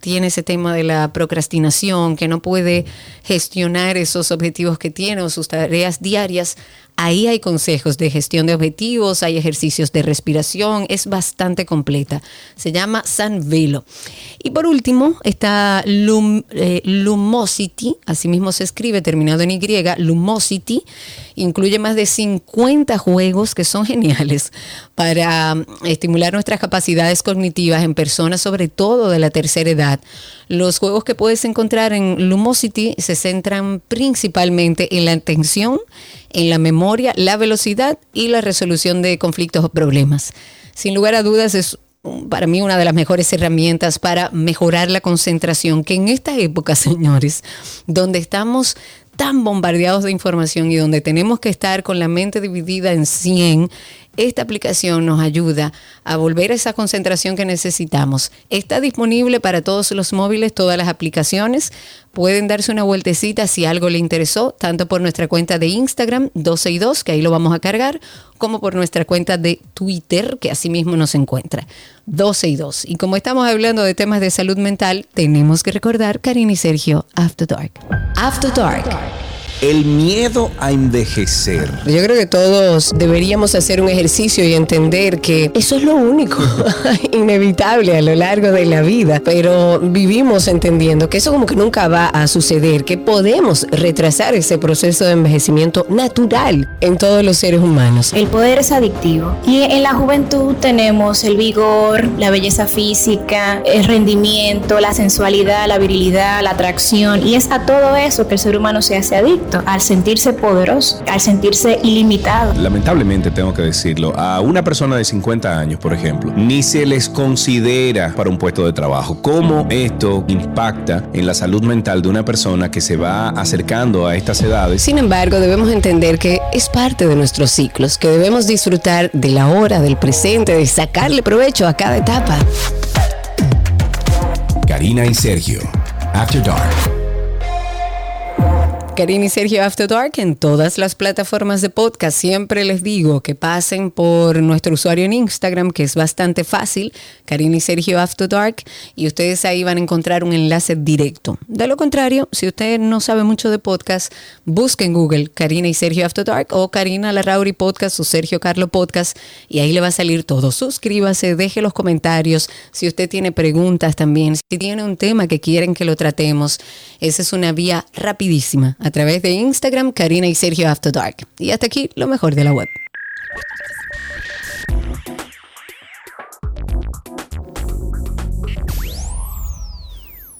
[SPEAKER 2] tiene ese tema de la procrastinación, que no puede gestionar esos objetivos que tiene o sus tareas diarias, Ahí hay consejos de gestión de objetivos, hay ejercicios de respiración, es bastante completa. Se llama San Velo. Y por último está eh, Lumosity, así mismo se escribe, terminado en Y, Lumosity. Incluye más de 50 juegos que son geniales para mm, estimular nuestras capacidades cognitivas en personas, sobre todo de la tercera edad. Los juegos que puedes encontrar en Lumosity se centran principalmente en la atención, en la memoria, la velocidad y la resolución de conflictos o problemas. Sin lugar a dudas es para mí una de las mejores herramientas para mejorar la concentración, que en esta época, señores, donde estamos tan bombardeados de información y donde tenemos que estar con la mente dividida en 100, esta aplicación nos ayuda a volver a esa concentración que necesitamos. Está disponible para todos los móviles, todas las aplicaciones. Pueden darse una vueltecita si algo le interesó, tanto por nuestra cuenta de Instagram 12 y 2, que ahí lo vamos a cargar, como por nuestra cuenta de Twitter, que asimismo nos encuentra. 12 y 2. Y como estamos hablando de temas de salud mental, tenemos que recordar, Karina y Sergio, After Dark. After Dark.
[SPEAKER 6] El miedo a envejecer.
[SPEAKER 2] Yo creo que todos deberíamos hacer un ejercicio y entender que eso es lo único, inevitable a lo largo de la vida, pero vivimos entendiendo que eso como que nunca va a suceder, que podemos retrasar ese proceso de envejecimiento natural en todos los seres humanos.
[SPEAKER 11] El poder es adictivo y en la juventud tenemos el vigor, la belleza física, el rendimiento, la sensualidad, la virilidad, la atracción y es a todo eso que el ser humano se hace adicto al sentirse poderoso, al sentirse ilimitado.
[SPEAKER 6] Lamentablemente tengo que decirlo, a una persona de 50 años, por ejemplo, ni se les considera para un puesto de trabajo. ¿Cómo esto impacta en la salud mental de una persona que se va acercando a estas edades?
[SPEAKER 2] Sin embargo, debemos entender que es parte de nuestros ciclos, que debemos disfrutar de la hora, del presente, de sacarle provecho a cada etapa.
[SPEAKER 6] Karina y Sergio, After Dark.
[SPEAKER 2] Karina y Sergio After Dark en todas las plataformas de podcast. Siempre les digo que pasen por nuestro usuario en Instagram, que es bastante fácil, Karina y Sergio After Dark, y ustedes ahí van a encontrar un enlace directo. De lo contrario, si usted no sabe mucho de podcast, busque en Google Karina y Sergio After Dark o Karina Larrauri Podcast o Sergio Carlo Podcast, y ahí le va a salir todo. Suscríbase, deje los comentarios. Si usted tiene preguntas también, si tiene un tema que quieren que lo tratemos, esa es una vía rapidísima a través de Instagram, Karina y Sergio After Dark. Y hasta aquí lo mejor de la web.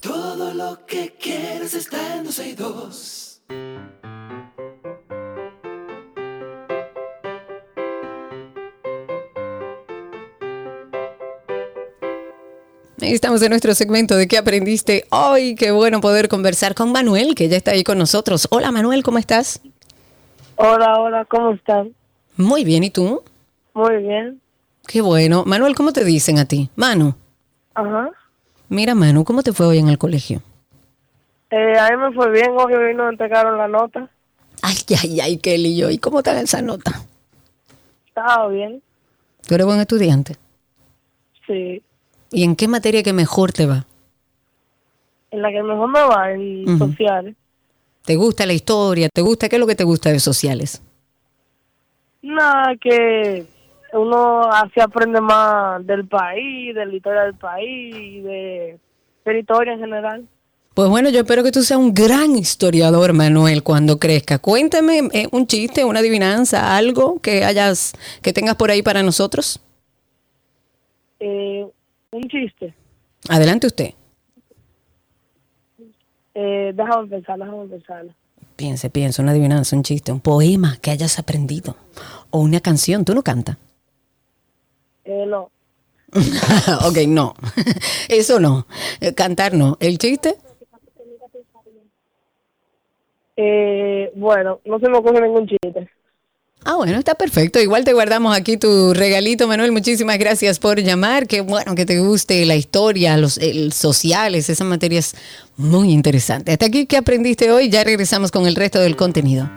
[SPEAKER 1] Todo lo que quieres está en dos y.
[SPEAKER 2] Estamos en nuestro segmento de qué aprendiste hoy. Qué bueno poder conversar con Manuel, que ya está ahí con nosotros. Hola Manuel, ¿cómo estás?
[SPEAKER 12] Hola, hola, ¿cómo están?
[SPEAKER 2] Muy bien, ¿y tú?
[SPEAKER 12] Muy bien.
[SPEAKER 2] Qué bueno. Manuel, ¿cómo te dicen a ti? Manu.
[SPEAKER 12] Ajá.
[SPEAKER 2] Mira, Manu, ¿cómo te fue hoy en el colegio?
[SPEAKER 12] Eh, a mí me fue bien, hoy vino entregaron la nota.
[SPEAKER 2] Ay, ay, ay, qué lío. ¿Y cómo está esa nota?
[SPEAKER 12] Estaba bien,
[SPEAKER 2] ¿Tú eres buen estudiante?
[SPEAKER 12] sí.
[SPEAKER 2] ¿Y en qué materia que mejor te va?
[SPEAKER 12] En la que mejor me va, en sociales.
[SPEAKER 2] ¿Te gusta la historia? ¿Te gusta? ¿Qué es lo que te gusta de sociales?
[SPEAKER 12] Nada, que uno así aprende más del país, de la historia del país, de, de la historia en general.
[SPEAKER 2] Pues bueno, yo espero que tú seas un gran historiador, Manuel, cuando crezca. Cuéntame eh, un chiste, una adivinanza, algo que hayas, que tengas por ahí para nosotros.
[SPEAKER 12] Eh, un chiste.
[SPEAKER 2] Adelante usted.
[SPEAKER 12] Eh, déjame pensar, déjame pensar.
[SPEAKER 2] Piense, piense, una adivinanza, un chiste, un poema que hayas aprendido. O una canción. ¿Tú no cantas?
[SPEAKER 12] Eh, no.
[SPEAKER 2] ok, no. Eso no. Eh, Cantar no. ¿El chiste?
[SPEAKER 12] Eh, bueno, no se me ocurre ningún chiste.
[SPEAKER 2] Ah, bueno, está perfecto. Igual te guardamos aquí tu regalito, Manuel. Muchísimas gracias por llamar. Qué bueno que te guste la historia, los el sociales, esas materias muy interesantes. Hasta aquí, ¿qué aprendiste hoy? Ya regresamos con el resto del contenido.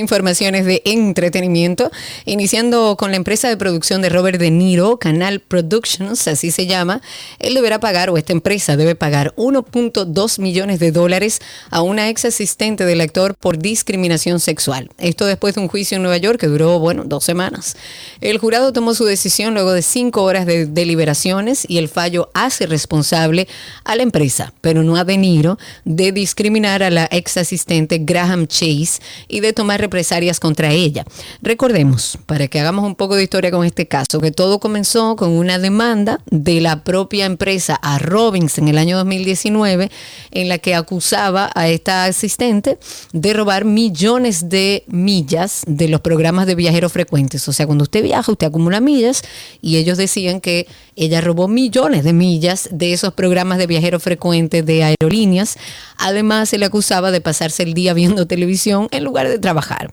[SPEAKER 2] Informaciones de entretenimiento, iniciando con la empresa de producción de Robert De Niro, Canal Productions, así se llama. Él deberá pagar, o esta empresa debe pagar 1.2 millones de dólares a una ex asistente del actor por discriminación sexual. Esto después de un juicio en Nueva York que duró, bueno, dos semanas. El jurado tomó su decisión luego de cinco horas de deliberaciones y el fallo hace responsable a la empresa, pero no a De Niro, de discriminar a la ex asistente Graham Chase y de tomar represalias contra ella. Recordemos, para que hagamos un poco de historia con este caso, que todo comenzó con una demanda de la propia empresa a Robbins en el año 2019, en la que acusaba a esta asistente de robar millones de millas de los programas de viajeros frecuentes. O sea, cuando usted viaja, usted acumula millas y ellos decían que ella robó millones de millas de esos programas de viajeros frecuentes de aerolíneas. Además, se le acusaba de pasarse el día viendo televisión en lugar de trabajar.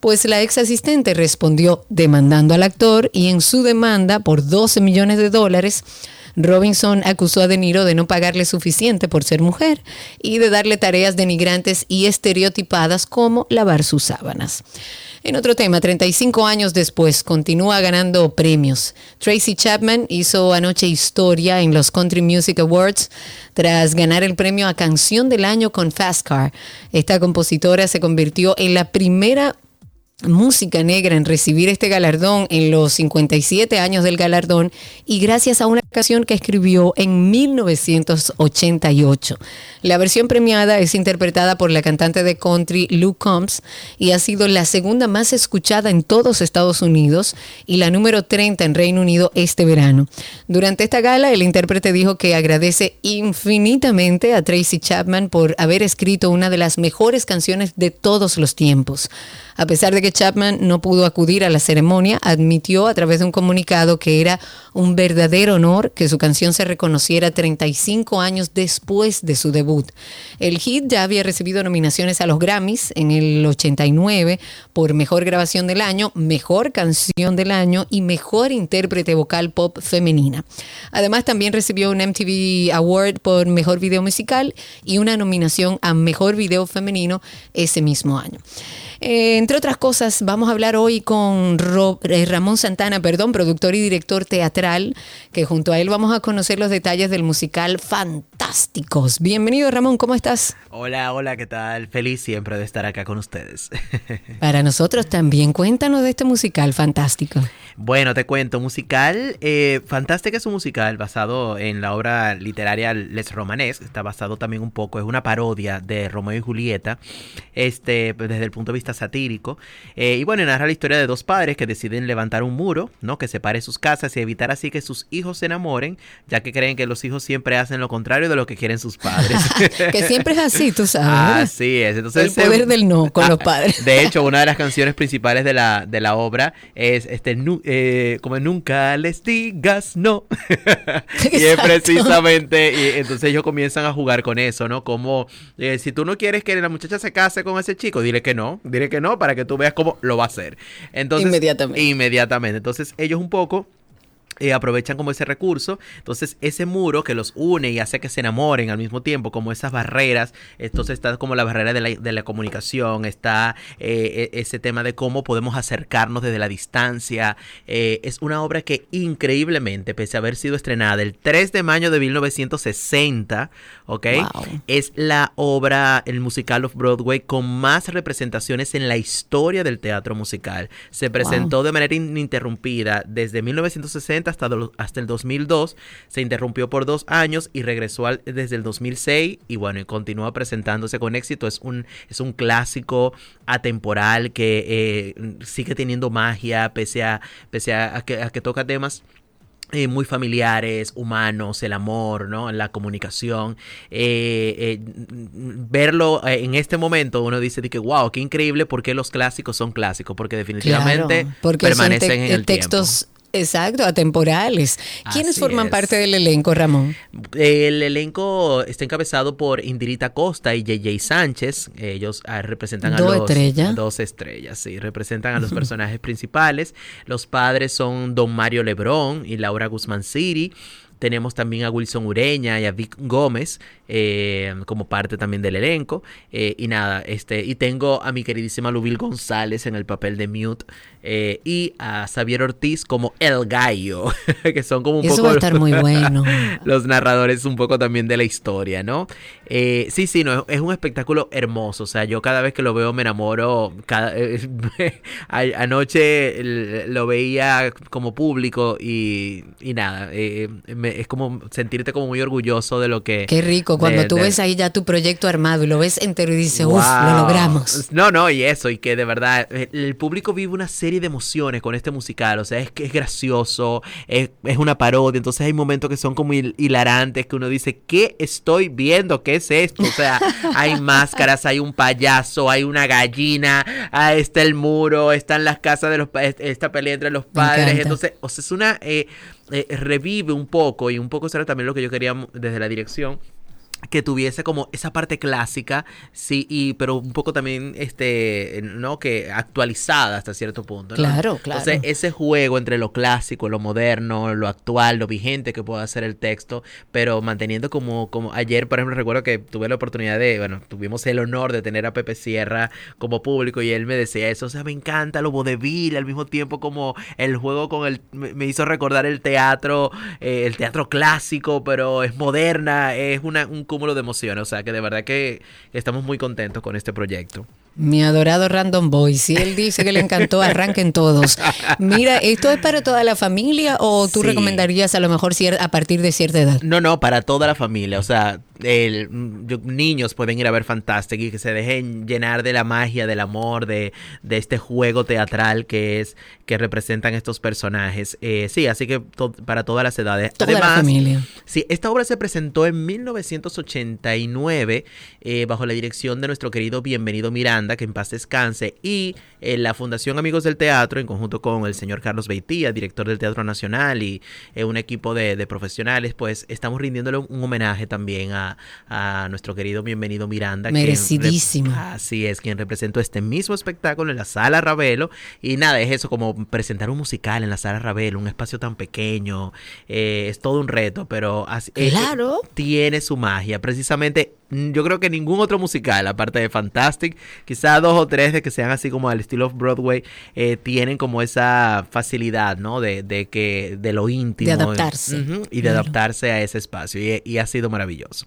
[SPEAKER 2] Pues la ex asistente respondió demandando al actor y en su demanda por 12 millones de dólares, Robinson acusó a De Niro de no pagarle suficiente por ser mujer y de darle tareas denigrantes y estereotipadas como lavar sus sábanas. En otro tema, 35 años después, continúa ganando premios. Tracy Chapman hizo anoche historia en los Country Music Awards tras ganar el premio a Canción del Año con Fast Car. Esta compositora se convirtió en la primera música negra en recibir este galardón en los 57 años del galardón y gracias a una canción que escribió en 1988. La versión premiada es interpretada por la cantante de country Luke Combs y ha sido la segunda más escuchada en todos Estados Unidos y la número 30 en Reino Unido este verano. Durante esta gala, el intérprete dijo que agradece infinitamente a Tracy Chapman por haber escrito una de las mejores canciones de todos los tiempos. A pesar de que Chapman no pudo acudir a la ceremonia, admitió a través de un comunicado que era un verdadero honor que su canción se reconociera 35 años después de su debut. El hit ya había recibido nominaciones a los Grammys en el 89 por Mejor Grabación del Año, Mejor Canción del Año y Mejor Intérprete Vocal Pop Femenina. Además, también recibió un MTV Award por Mejor Video Musical y una nominación a Mejor Video Femenino ese mismo año. Eh, entre otras cosas, vamos a hablar hoy con eh, Ramón Santana, perdón, productor y director teatral, que junto a él vamos a conocer los detalles del musical fantástico Fantásticos. Bienvenido Ramón, ¿cómo estás?
[SPEAKER 13] Hola, hola, ¿qué tal? Feliz siempre de estar acá con ustedes.
[SPEAKER 2] Para nosotros también, cuéntanos de este musical fantástico.
[SPEAKER 13] Bueno, te cuento, musical, eh, Fantástica es un musical basado en la obra literaria Les Romanes, está basado también un poco, es una parodia de Romeo y Julieta, este, pues, desde el punto de vista satírico, eh, y bueno, narra la historia de dos padres que deciden levantar un muro, ¿no? Que separe sus casas y evitar así que sus hijos se enamoren, ya que creen que los hijos siempre hacen lo contrario de lo que quieren sus padres.
[SPEAKER 2] que siempre es así, tú sabes.
[SPEAKER 13] Así es, entonces...
[SPEAKER 2] El poder del no con
[SPEAKER 13] ah,
[SPEAKER 2] los padres.
[SPEAKER 13] De hecho, una de las canciones principales de la, de la obra es este eh, como nunca les digas no. y es precisamente, y entonces ellos comienzan a jugar con eso, ¿no? Como eh, si tú no quieres que la muchacha se case con ese chico, dile que no, dile que no para que tú veas cómo lo va a hacer. Entonces,
[SPEAKER 2] inmediatamente.
[SPEAKER 13] Inmediatamente. Entonces ellos un poco eh, aprovechan como ese recurso. Entonces, ese muro que los une y hace que se enamoren al mismo tiempo, como esas barreras. Entonces, está como la barrera de la, de la comunicación, está eh, e, ese tema de cómo podemos acercarnos desde la distancia. Eh, es una obra que increíblemente, pese a haber sido estrenada el 3 de mayo de 1960, ¿ok? Es la obra, el musical of Broadway con más representaciones en la historia del teatro musical. Se presentó de manera ininterrumpida desde 1960 hasta, hasta el 2002, se interrumpió por dos años y regresó desde el 2006 y bueno, y continúa presentándose con éxito. Es un, es un clásico atemporal que eh, sigue teniendo magia pese a, pese a, que, a que toca temas eh, muy familiares, humanos, el amor, ¿no? La comunicación. Eh, eh, verlo en este momento, uno dice de que, wow, qué increíble porque los clásicos son clásicos, porque definitivamente permanecen en el
[SPEAKER 2] textos Exacto, atemporales. ¿Quiénes forman parte del elenco, Ramón?
[SPEAKER 13] El elenco está encabezado por Indirita Costa y JJ Sánchez. Ellos ah, representan a los dos estrellas, sí, representan a los personajes principales. Los padres son Don Mario Lebrón y Laura Guzmán City. Tenemos también a Wilson Ureña y a Vic Gómez eh, como parte también del elenco. Eh, y nada, este, y tengo a mi queridísima Lubil González en el papel de Mute eh, y a Xavier Ortiz como El Gallo, que son como un
[SPEAKER 2] Eso
[SPEAKER 13] poco
[SPEAKER 2] va a estar muy bueno.
[SPEAKER 13] los narradores un poco también de la historia, ¿no? sí, sí, no, es un espectáculo hermoso. O sea, yo cada vez que lo veo me enamoro. Cada, anoche lo veía como público y, y nada, es como sentirte como muy orgulloso de lo que...
[SPEAKER 2] Qué rico, cuando tú ves ahí ya tu proyecto armado y lo ves entero y dices, uff, lo logramos.
[SPEAKER 13] No, no, y eso, y que de verdad el público vive una serie de emociones con este musical, o sea, es que es gracioso, es, una parodia, entonces hay momentos que son como hilarantes, que uno dice, ¿qué estoy viendo? ¿Qué es esto? O sea, hay máscaras, hay un payaso, hay una gallina, ahí está el muro, están las casas de los... esta pelea entre los padres, entonces, o sea, es una... Eh, eh, revive un poco, y un poco será también lo que yo quería desde la dirección, que tuviese como esa parte clásica, sí, y pero un poco también este, ¿no? que actualizada hasta cierto punto,
[SPEAKER 2] Claro, claro.
[SPEAKER 13] Entonces, ese juego entre lo clásico, lo moderno, lo actual, lo vigente que pueda hacer el texto, pero manteniendo como como ayer, por ejemplo, recuerdo que tuve la oportunidad de, bueno, tuvimos el honor de tener a Pepe Sierra como público y él me decía eso, o sea, me encanta lo vodevil, al mismo tiempo como el juego con el me hizo recordar el teatro, eh, el teatro clásico, pero es moderna, es una un cúmulo de emociones. O sea que de verdad que estamos muy contentos con este proyecto.
[SPEAKER 2] Mi adorado Random Boy, si él dice que le encantó, arranquen todos. Mira, ¿esto es para toda la familia o tú recomendarías a lo mejor a partir de cierta edad?
[SPEAKER 13] No, no, para toda la familia. O sea, el, niños pueden ir a ver Fantastic y que se dejen llenar de la magia, del amor, de, de este juego teatral que es que representan estos personajes. Eh, sí, así que para todas las edades.
[SPEAKER 2] Toda la familia.
[SPEAKER 13] Sí, esta obra se presentó en 1989 eh, bajo la dirección de nuestro querido Bienvenido Miranda, que en paz descanse, y eh, la Fundación Amigos del Teatro, en conjunto con el señor Carlos Beitía, director del Teatro Nacional, y un equipo de, de profesionales, pues estamos rindiéndole un homenaje también a, a, nuestro querido bienvenido Miranda.
[SPEAKER 2] Merecidísimo.
[SPEAKER 13] así es, quien representó este mismo espectáculo en la sala Ravelo. Y nada, es eso, como presentar un musical en la sala Ravelo, un espacio tan pequeño. Eh, es todo un reto, pero así,
[SPEAKER 2] eh, claro.
[SPEAKER 13] tiene su magia. Precisamente mm, yo creo que ningún otro musical, aparte de Fantastic, quizá dos o tres de que sean así como al estilo of Broadway, eh, tienen como esa facilidad, ¿no? De, de que, de lo íntimo.
[SPEAKER 2] De adaptarse.
[SPEAKER 13] y de adaptarse a ese espacio. y ha sido maravilloso.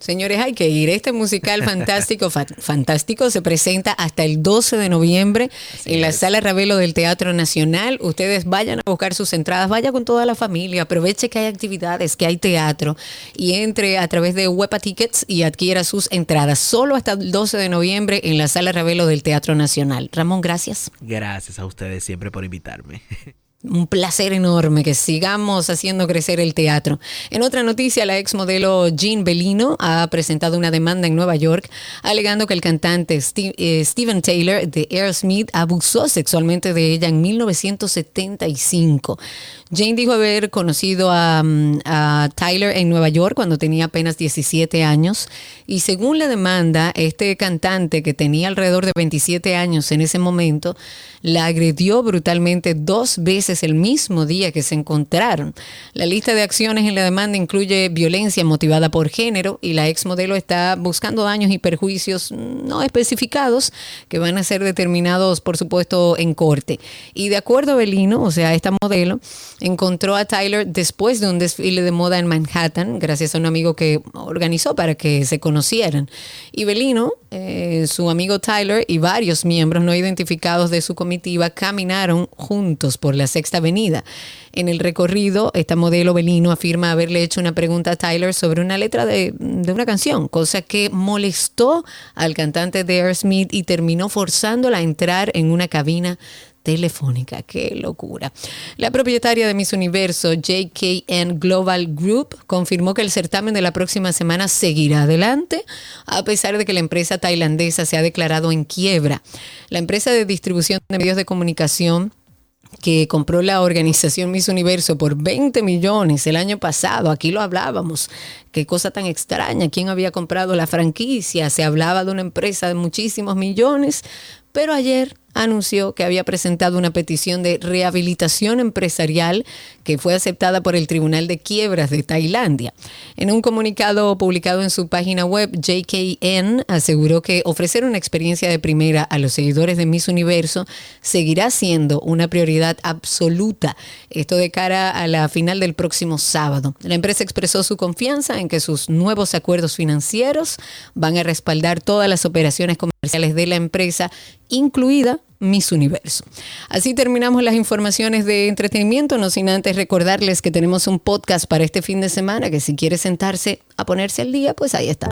[SPEAKER 2] Señores, hay que ir. Este musical fantástico, fa- fantástico, se presenta hasta el 12 de noviembre en la Sala Ravelo del Teatro Nacional. Ustedes vayan a buscar sus entradas, vaya con toda la familia, aproveche que hay actividades, que hay teatro y entre a través de Huepa Tickets y adquiera sus entradas. Solo hasta el 12 de noviembre en la Sala Ravelo del Teatro Nacional. Ramón, gracias.
[SPEAKER 13] Gracias a ustedes siempre por invitarme.
[SPEAKER 2] Un placer enorme que sigamos haciendo crecer el teatro. En otra noticia, la ex modelo Jean Bellino ha presentado una demanda en Nueva York alegando que el cantante eh, Steven Taylor de Aerosmith abusó sexualmente de ella en 1975. Jane dijo haber conocido a, mm, a Tyler en Nueva York cuando tenía apenas 17 años y según la demanda, este cantante que tenía alrededor de 27 años en ese momento, la agredió brutalmente dos veces el mismo día que se encontraron. La lista de acciones en la demanda incluye violencia motivada por género y la ex modelo está buscando daños y perjuicios no especificados que van a ser determinados, por supuesto, en corte. Y de acuerdo a Belino, o sea, esta modelo, encontró a Tyler después de un desfile de moda en Manhattan, gracias a un amigo que organizó para que se conocieran. Y Belino, eh, su amigo Tyler y varios miembros no identificados de su comitiva caminaron juntos por la Sexta Avenida. En el recorrido, esta modelo Belino afirma haberle hecho una pregunta a Tyler sobre una letra de, de una canción, cosa que molestó al cantante de Aerosmith y terminó forzándola a entrar en una cabina telefónica. Qué locura. La propietaria de Miss Universo, JKN Global Group, confirmó que el certamen de la próxima semana seguirá adelante, a pesar de que la empresa tailandesa se ha declarado en quiebra. La empresa de distribución de medios de comunicación que compró la organización Miss Universo por 20 millones el año pasado. Aquí lo hablábamos. Qué cosa tan extraña. ¿Quién había comprado la franquicia? Se hablaba de una empresa de muchísimos millones, pero ayer anunció que había presentado una petición de rehabilitación empresarial que fue aceptada por el Tribunal de Quiebras de Tailandia. En un comunicado publicado en su página web, JKN aseguró que ofrecer una experiencia de primera a los seguidores de Miss Universo seguirá siendo una prioridad absoluta. Esto de cara a la final del próximo sábado. La empresa expresó su confianza en que sus nuevos acuerdos financieros van a respaldar todas las operaciones comerciales de la empresa, incluida Miss Universo. Así terminamos las informaciones de entretenimiento, no sin antes recordarles que tenemos un podcast para este fin de semana, que si quiere sentarse a ponerse al día, pues ahí está.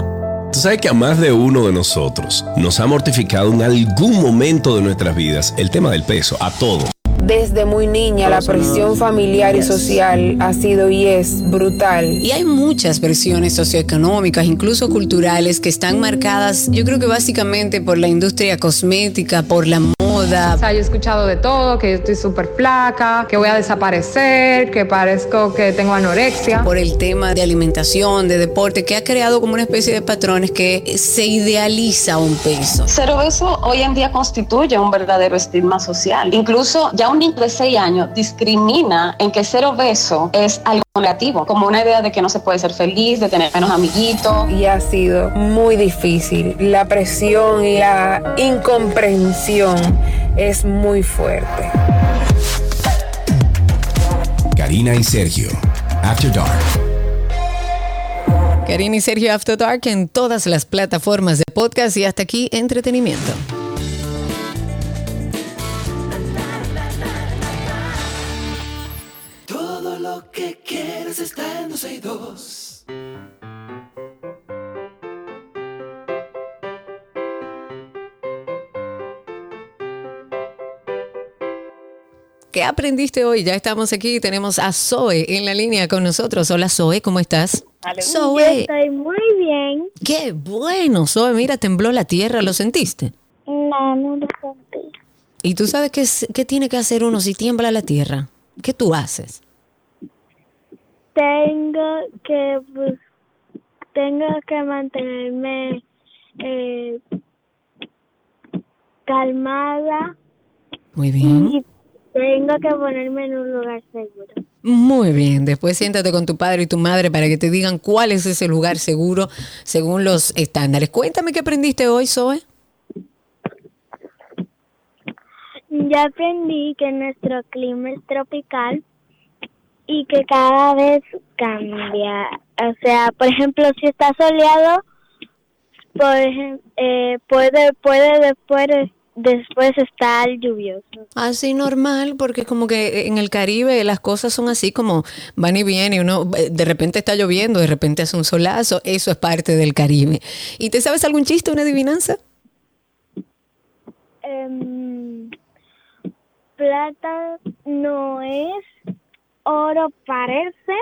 [SPEAKER 6] Tú sabes que a más de uno de nosotros nos ha mortificado en algún momento de nuestras vidas el tema del peso, a todos.
[SPEAKER 7] Desde muy niña la presión familiar y social ha sido y es brutal.
[SPEAKER 2] Y hay muchas presiones socioeconómicas, incluso culturales, que están marcadas, yo creo que básicamente por la industria cosmética, por la moda.
[SPEAKER 8] O sea, yo he escuchado de todo, que estoy súper flaca, que voy a desaparecer, que parezco que tengo anorexia.
[SPEAKER 2] Por el tema de alimentación, de deporte, que ha creado como una especie de patrones que se idealiza un peso.
[SPEAKER 9] Ser obeso hoy en día constituye un verdadero estigma social. Incluso ya un niño de 6 años discrimina en que ser obeso es algo negativo, como una idea de que no se puede ser feliz, de tener menos amiguitos.
[SPEAKER 7] Y ha sido muy difícil. La presión la incomprensión es muy fuerte.
[SPEAKER 6] Karina y Sergio, After Dark.
[SPEAKER 2] Karina y Sergio After Dark en todas las plataformas de podcast y hasta aquí entretenimiento.
[SPEAKER 1] Todo lo que quieres está en 12 y 2.
[SPEAKER 2] ¿Qué aprendiste hoy? Ya estamos aquí, tenemos a Zoe en la línea con nosotros. Hola Zoe, ¿cómo estás?
[SPEAKER 14] Yo
[SPEAKER 2] Zoe,
[SPEAKER 14] estoy muy bien.
[SPEAKER 2] qué bueno, Zoe, mira, tembló la tierra, ¿lo sentiste?
[SPEAKER 14] No, no lo sentí.
[SPEAKER 2] ¿Y tú sabes qué, es- qué tiene que hacer uno si tiembla la tierra? ¿Qué tú haces?
[SPEAKER 14] Tengo que tengo que mantenerme eh, calmada
[SPEAKER 2] Muy bien.
[SPEAKER 14] y tengo que ponerme en un lugar seguro.
[SPEAKER 2] Muy bien, después siéntate con tu padre y tu madre para que te digan cuál es ese lugar seguro según los estándares. Cuéntame qué aprendiste hoy, Zoe.
[SPEAKER 14] Ya aprendí que nuestro clima es tropical y que cada vez cambia. o sea, por ejemplo, si está soleado, por eh, puede, puede después, después estar lluvioso.
[SPEAKER 2] Así normal, porque como que en el Caribe las cosas son así como van y vienen, y uno eh, de repente está lloviendo, de repente hace un solazo, eso es parte del Caribe. ¿Y te sabes algún chiste, una adivinanza?
[SPEAKER 14] Em, plata no es, oro parece.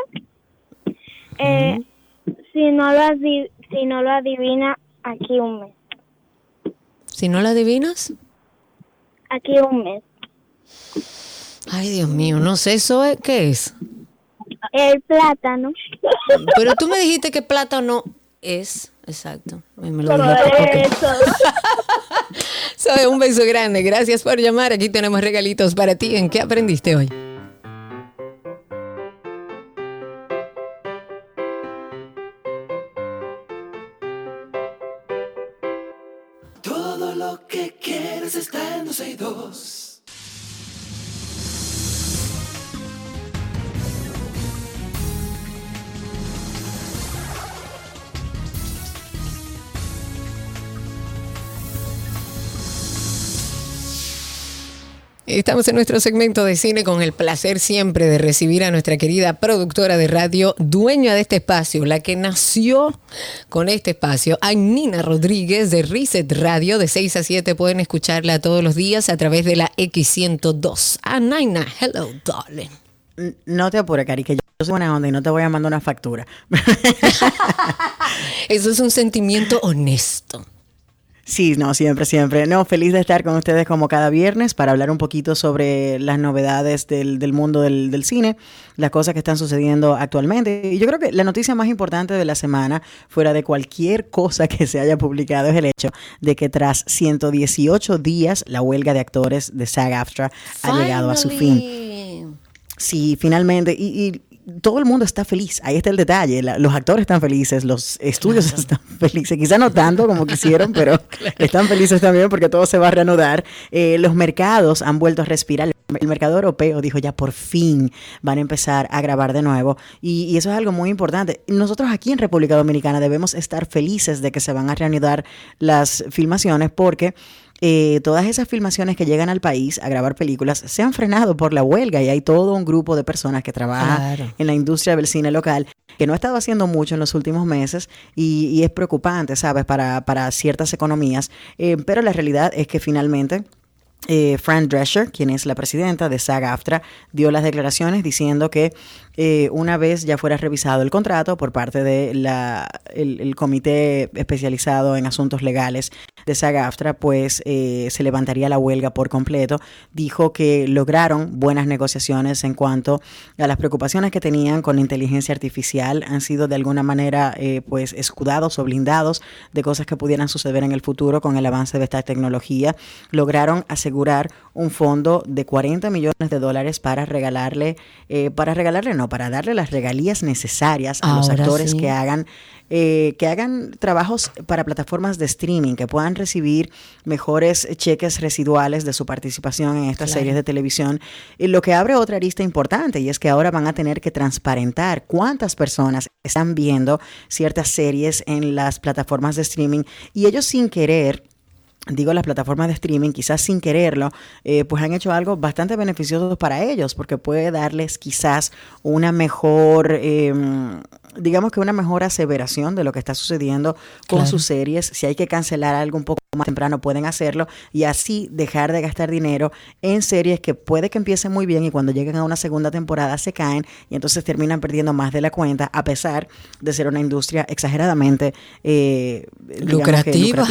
[SPEAKER 14] Eh, Si no lo si no lo adivina aquí un mes,
[SPEAKER 2] Si no la adivinas.
[SPEAKER 14] Aquí un mes.
[SPEAKER 2] Ay, Dios mío, no sé, eso es, ¿qué es?
[SPEAKER 14] El plátano.
[SPEAKER 2] Pero tú me dijiste que plátano es, exacto. Me lo
[SPEAKER 14] eso.
[SPEAKER 2] Soy un beso grande, gracias por llamar. Aquí tenemos regalitos para ti. ¿En qué aprendiste hoy? Estamos en nuestro segmento de cine con el placer siempre de recibir a nuestra querida productora de radio, dueña de este espacio, la que nació con este espacio, Nina Rodríguez de Reset Radio, de 6 a 7 pueden escucharla todos los días a través de la X102. Ah, Nina, hello, darling.
[SPEAKER 15] No te apures, Cari, que yo soy buena onda y no te voy a mandar una factura.
[SPEAKER 2] Eso es un sentimiento honesto.
[SPEAKER 15] Sí, no, siempre, siempre. No, feliz de estar con ustedes como cada viernes para hablar un poquito sobre las novedades del, del mundo del, del cine, las cosas que están sucediendo actualmente. Y yo creo que la noticia más importante de la semana, fuera de cualquier cosa que se haya publicado, es el hecho de que tras 118 días, la huelga de actores de SAG-AFTRA ha llegado a su fin. Sí, finalmente. Y, y todo el mundo está feliz. Ahí está el detalle. La- los actores están felices, los estudios están felices. Quizá no tanto como quisieron, pero están felices también porque todo se va a reanudar. Eh, los mercados han vuelto a respirar. El mercado europeo dijo ya por fin van a empezar a grabar de nuevo. Y, y eso es algo muy importante. Nosotros aquí en República Dominicana debemos estar felices de que se van a reanudar las filmaciones porque eh, todas esas filmaciones que llegan al país a grabar películas se han frenado por la huelga y hay todo un grupo de personas que trabaja
[SPEAKER 2] Claro.
[SPEAKER 15] en la industria del cine local que no ha estado haciendo mucho en los últimos meses y, y es preocupante, ¿sabes? Para, para ciertas economías. Eh, pero la realidad es que finalmente... eh, Fran Drescher, quien es la presidenta de SAG-AFTRA, dio las declaraciones diciendo que eh, una vez ya fuera revisado el contrato por parte del el, el comité especializado en asuntos legales de SAG-AFTRA, pues eh, se levantaría la huelga por completo. Dijo que lograron buenas negociaciones en cuanto a las preocupaciones que tenían con inteligencia artificial. Han sido de alguna manera eh, pues escudados o blindados de cosas que pudieran suceder en el futuro con el avance de esta tecnología. Lograron asegurar un fondo de 40 millones de dólares para regalarle, eh, para regalarle, no, para darle las regalías necesarias a los actores
[SPEAKER 2] sí.
[SPEAKER 15] que hagan eh, que hagan trabajos para plataformas de streaming, que puedan recibir mejores cheques residuales de su participación en estas
[SPEAKER 2] Claro.
[SPEAKER 15] series de televisión, y lo que abre otra arista importante y es que ahora van a tener que transparentar cuántas personas están viendo ciertas series en las plataformas de streaming y ellos sin querer digo las plataformas de streaming, quizás sin quererlo, eh, pues han hecho algo bastante beneficioso para ellos, porque puede darles quizás una mejor, eh, digamos que una mejor aseveración de lo que está sucediendo con
[SPEAKER 2] Claro.
[SPEAKER 15] sus series. Si hay que cancelar algo un poco más temprano, pueden hacerlo y así dejar de gastar dinero en series que puede que empiecen muy bien y cuando lleguen a una segunda temporada se caen y entonces terminan perdiendo más de la cuenta, a pesar de ser una industria exageradamente eh,
[SPEAKER 2] lucrativa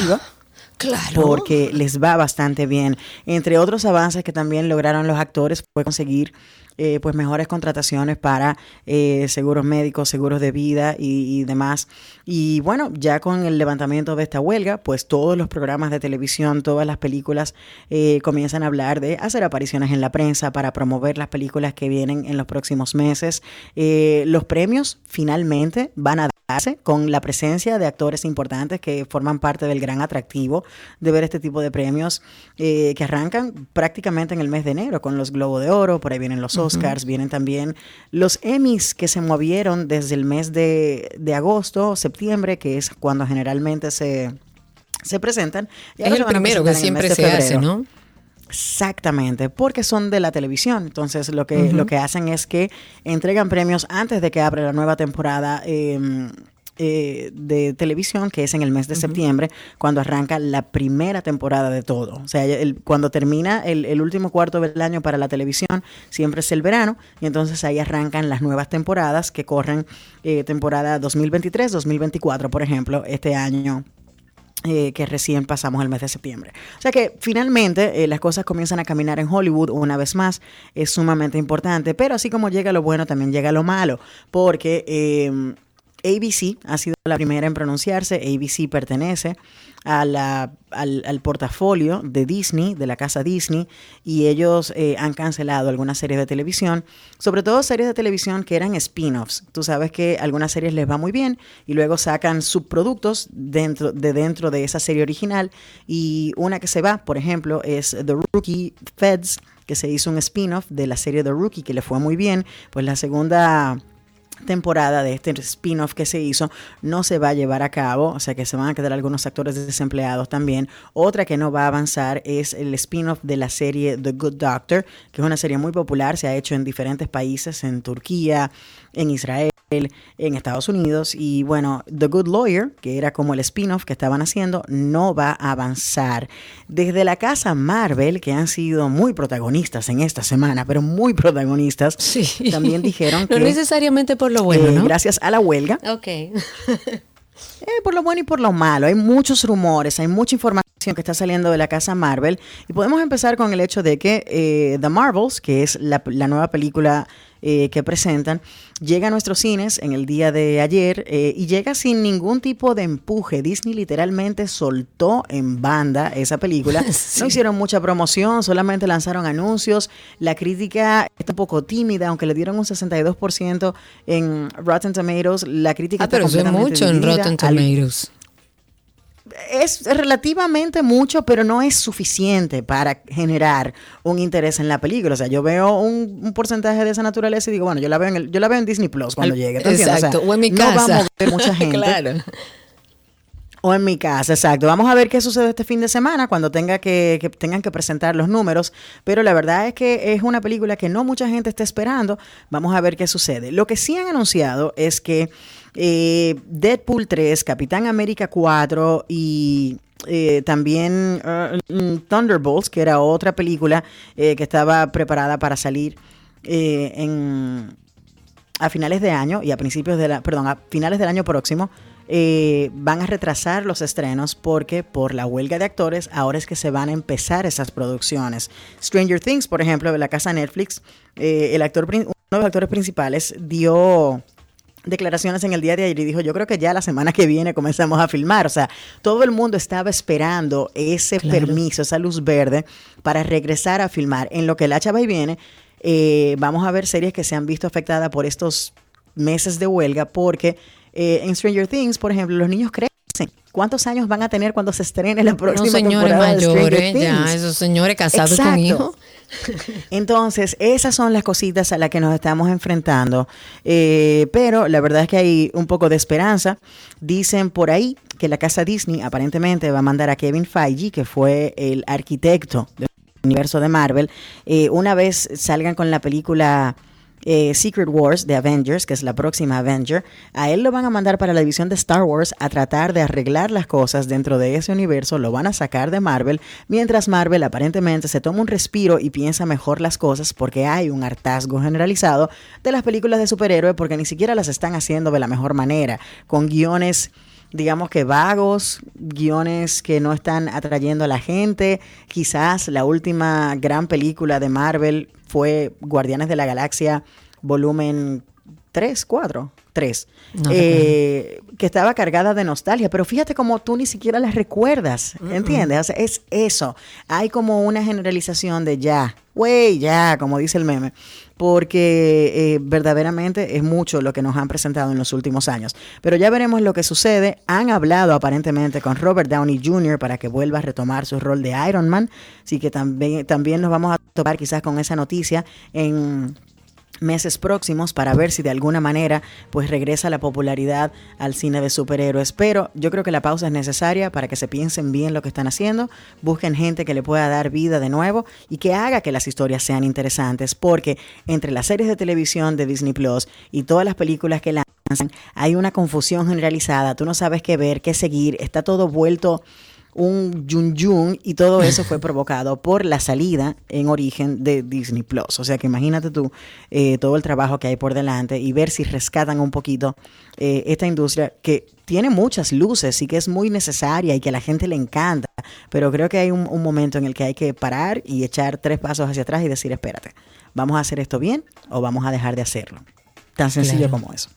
[SPEAKER 2] Claro.
[SPEAKER 15] porque les va bastante bien. Entre otros avances que también lograron los actores fue conseguir eh, pues mejores contrataciones para eh, seguros médicos, seguros de vida y, demás. Y bueno, ya con el levantamiento de esta huelga, pues todos los programas de televisión, todas las películas eh, comienzan a hablar de hacer apariciones en la prensa para promover las películas que vienen en los próximos meses. Los premios finalmente van a darse con la presencia de actores importantes que forman parte del gran atractivo de ver este tipo de premios que arrancan prácticamente en el mes de enero con los Globo de Oro, por ahí vienen los Oscars, vienen también los Emmys que se movieron desde el mes de, de agosto, septiembre, que es cuando generalmente se, se presentan. Y
[SPEAKER 2] Es el primero que siempre se hace. ¿no?
[SPEAKER 15] Exactamente, porque son de la televisión. Entonces, lo que, lo que hacen es que entregan premios antes de que abra la nueva temporada eh, eh, de televisión, que es en el mes de septiembre, cuando arranca la primera temporada de todo. O sea, el- cuando termina el, el último cuarto del año para la televisión, siempre es el verano, y entonces ahí arrancan las nuevas temporadas que corren eh, temporada 2023-2024, por ejemplo, este año eh, que recién pasamos el mes de septiembre. O sea que finalmente eh, las cosas comienzan a caminar en Hollywood una vez más, es sumamente importante, pero así como llega lo bueno, también llega lo malo, porque eh, ABC ha sido la primera en pronunciarse, ABC pertenece al, al portafolio de Disney, de la casa Disney, y ellos eh, han cancelado algunas series de televisión, sobre todo series de televisión que eran spin-offs. Tú sabes que algunas series les va muy bien y luego sacan subproductos dentro de dentro de esa serie original y una que se va, por ejemplo, es The Rookie Feds, que se hizo un spin-off de la serie The Rookie que le fue muy bien, pues la segunda temporada de este spin-off que se hizo no se va a llevar a cabo, o sea que se van a quedar algunos actores desempleados también. Otra que no va a avanzar es el spin-off de la serie The Good Doctor, que es una serie muy popular, se ha hecho en diferentes países, en Turquía, en Israel, en Estados Unidos y bueno, The Good Lawyer, que era como el spin-off que estaban haciendo, no va a avanzar. Desde la casa Marvel, que han sido muy protagonistas en esta semana, pero muy protagonistas, también dijeron
[SPEAKER 2] No
[SPEAKER 15] que
[SPEAKER 2] necesariamente por lo bueno,
[SPEAKER 15] eh,
[SPEAKER 2] ¿no?
[SPEAKER 15] gracias a la huelga,
[SPEAKER 2] Ok.
[SPEAKER 15] eh, por lo bueno y por lo malo. Hay muchos rumores, hay mucha información que está saliendo de la casa Marvel. Y podemos empezar con el hecho de que eh, The Marvels, que es la, la nueva película eh, que presentan, llega a nuestros cines en el día de ayer eh, y llega sin ningún tipo de empuje. Disney literalmente soltó en banda esa película. No hicieron mucha promoción, solamente lanzaron anuncios. La crítica está un poco tímida, aunque le dieron un 62% en Rotten Tomatoes. La crítica
[SPEAKER 2] Ah,
[SPEAKER 15] está
[SPEAKER 2] pero
[SPEAKER 15] completamente
[SPEAKER 2] mucho en. Rotten
[SPEAKER 15] Al-
[SPEAKER 2] Tomatoes.
[SPEAKER 15] Es relativamente mucho, pero no es suficiente para generar un interés en la película. O sea, yo veo un, un porcentaje de esa naturaleza y digo, bueno, yo la veo en, el- yo la veo en Disney Plus cuando
[SPEAKER 2] Al-
[SPEAKER 15] llegue.
[SPEAKER 2] Exacto, o en mi
[SPEAKER 15] no va a
[SPEAKER 2] casa.
[SPEAKER 15] mover mucha gente.
[SPEAKER 2] claro.
[SPEAKER 15] O en mi casa, exacto. Vamos a ver qué sucede este fin de semana cuando tenga que, que tengan que presentar los números. Pero la verdad es que es una película que no mucha gente está esperando. Vamos a ver qué sucede. Lo que sí han anunciado es que eh, Deadpool 3, Capitán América 4 y eh, también uh, mm, Thunderbolts, que era otra película eh, que estaba preparada para salir eh, en a finales de año y a principios de la, perdón, a finales del año próximo van a retrasar los estrenos porque por la huelga de actores ahora es que se van a empezar esas producciones. Stranger Things, por ejemplo, de la casa Netflix, el actor, uno de los actores principales dio declaraciones en el día de ayer y dijo, yo creo que ya la semana que viene comenzamos a filmar. O sea, todo el mundo estaba esperando ese
[SPEAKER 2] Claro.
[SPEAKER 15] permiso, esa luz verde para regresar a filmar. En lo que la chava y viene, eh, vamos a ver series que se han visto afectadas por estos meses de huelga porque eh, en Stranger Things, por ejemplo, los niños crecen. ¿Cuántos años van a tener cuando se estrene la
[SPEAKER 2] No,
[SPEAKER 15] próxima
[SPEAKER 2] señores
[SPEAKER 15] temporada de
[SPEAKER 2] mayores, ya,
[SPEAKER 15] Things?
[SPEAKER 2] esos señores casados con
[SPEAKER 15] Exacto.
[SPEAKER 2] hijos.
[SPEAKER 15] Entonces, esas son las cositas a las que nos estamos enfrentando. Eh, pero la verdad es que hay un poco de esperanza. Dicen por ahí que la casa Disney aparentemente va a mandar a Kevin Feige, que fue el arquitecto del universo de Marvel, eh, una vez salgan con la película eh, Secret Wars de Avengers, que es la próxima Avenger, a él lo van a mandar para la división de Star Wars a tratar de arreglar las cosas dentro de ese universo, lo van a sacar de Marvel, mientras Marvel aparentemente se toma un respiro y piensa mejor las cosas porque hay un hartazgo generalizado de las películas de superhéroes porque ni siquiera las están haciendo de la mejor manera, con guiones digamos que vagos, guiones que no están atrayendo a la gente. Quizás la última gran película de Marvel fue Guardianes de la Galaxia, volumen 3, 4, 3.
[SPEAKER 2] No
[SPEAKER 15] eh, que estaba cargada de nostalgia, pero fíjate como tú ni siquiera las recuerdas, ¿entiendes? O sea, es eso. Hay como una generalización de ya, güey, ya, como dice el meme, porque eh, verdaderamente es mucho lo que nos han presentado en los últimos años. Pero ya veremos lo que sucede. Han hablado aparentemente con Robert Downey Jr. para que vuelva a retomar su rol de Iron Man, así que también, también nos vamos a topar quizás con esa noticia en meses próximos para ver si de alguna manera pues regresa la popularidad al cine de superhéroes. Pero yo creo que la pausa es necesaria para que se piensen bien lo que están haciendo, busquen gente que le pueda dar vida de nuevo y que haga que las historias sean interesantes, porque entre las series de televisión de Disney Plus y todas las películas que lanzan hay una confusión generalizada, tú no sabes qué ver, qué seguir, está todo vuelto un yun yun y todo eso fue provocado por la salida en origen de Disney Plus. O sea que imagínate tú eh, todo el trabajo que hay por delante y ver si rescatan un poquito eh, esta industria que tiene muchas luces y que es muy necesaria y que a la gente le encanta. Pero creo que hay un, un momento en el que hay que parar y echar tres pasos hacia atrás y decir, espérate, ¿vamos a hacer esto bien o vamos a dejar de hacerlo? Tan sencillo
[SPEAKER 2] Claro.
[SPEAKER 15] como eso.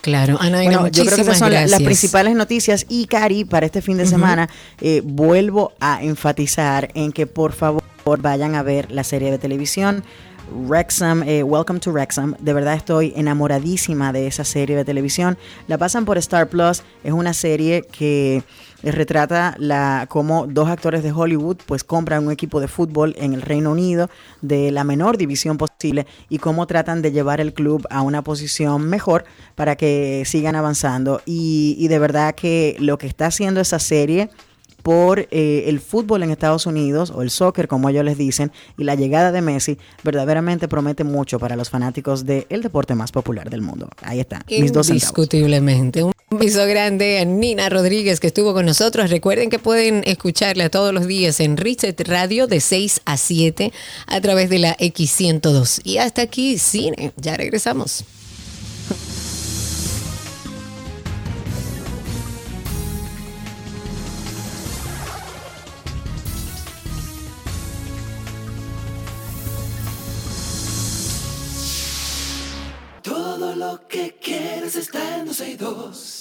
[SPEAKER 2] Claro, Ana,
[SPEAKER 15] Bueno, yo creo que esas son la- las principales noticias. Y Cari, para este fin de semana, eh, vuelvo a enfatizar en que por favor vayan a ver la serie de televisión. Wrexham, eh, Welcome to Wrexham. De verdad estoy enamoradísima de esa serie de televisión. La pasan por Star Plus. Es una serie que retrata la cómo dos actores de Hollywood pues compran un equipo de fútbol en el Reino Unido de la menor división posible y cómo tratan de llevar el club a una posición mejor para que sigan avanzando. Y, y de verdad que lo que está haciendo esa serie por eh, el fútbol en Estados Unidos o el soccer como ellos les dicen y la llegada de Messi verdaderamente promete mucho para los fanáticos del deporte más popular del mundo. Ahí está, mis dos.
[SPEAKER 2] Indiscutiblemente. Un beso grande a Nina Rodríguez que estuvo con nosotros. Recuerden que pueden escucharla todos los días en Reset Radio de 6 a 7 a través de la X102. Y hasta aquí, cine. Ya regresamos.
[SPEAKER 1] Que quieres está en 12 y 2.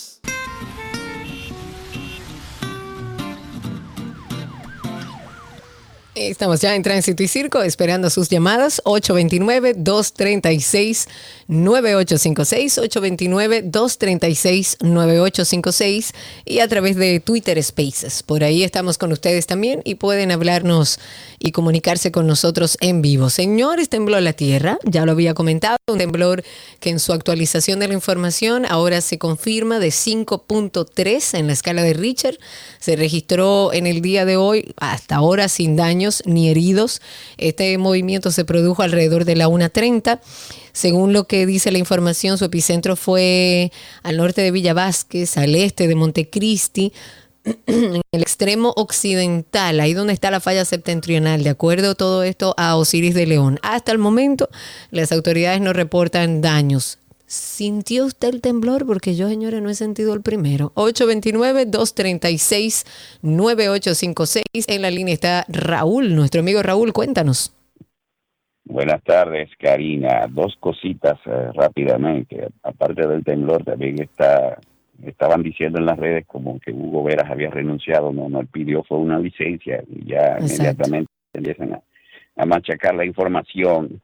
[SPEAKER 2] Estamos ya en Tránsito y Circo esperando sus llamadas 829-236-9856, 829-236-9856 y a través de Twitter Spaces. Por ahí estamos con ustedes también y pueden hablarnos y comunicarse con nosotros en vivo. Señores, tembló la tierra, ya lo había comentado, un temblor que en su actualización de la información ahora se confirma de 5.3 en la escala de Richter. Se registró en el día de hoy hasta ahora sin ni heridos. Este movimiento se produjo alrededor de la 1.30. Según lo que dice la información, su epicentro fue al norte de Villa Vázquez, al este de Montecristi, en el extremo occidental, ahí donde está la falla septentrional, de acuerdo todo esto a Osiris de León. Hasta el momento, las autoridades no reportan daños. ¿Sintió usted el temblor? Porque yo, señores, no he sentido el primero. 829-236-9856. En la línea está Raúl, nuestro amigo Raúl, cuéntanos.
[SPEAKER 16] Buenas tardes, Karina. Dos cositas eh, rápidamente. Aparte del temblor, también está estaban diciendo en las redes como que Hugo Veras había renunciado. No, no, él pidió fue una licencia y ya
[SPEAKER 2] Exacto.
[SPEAKER 16] inmediatamente empiezan a, a machacar la información.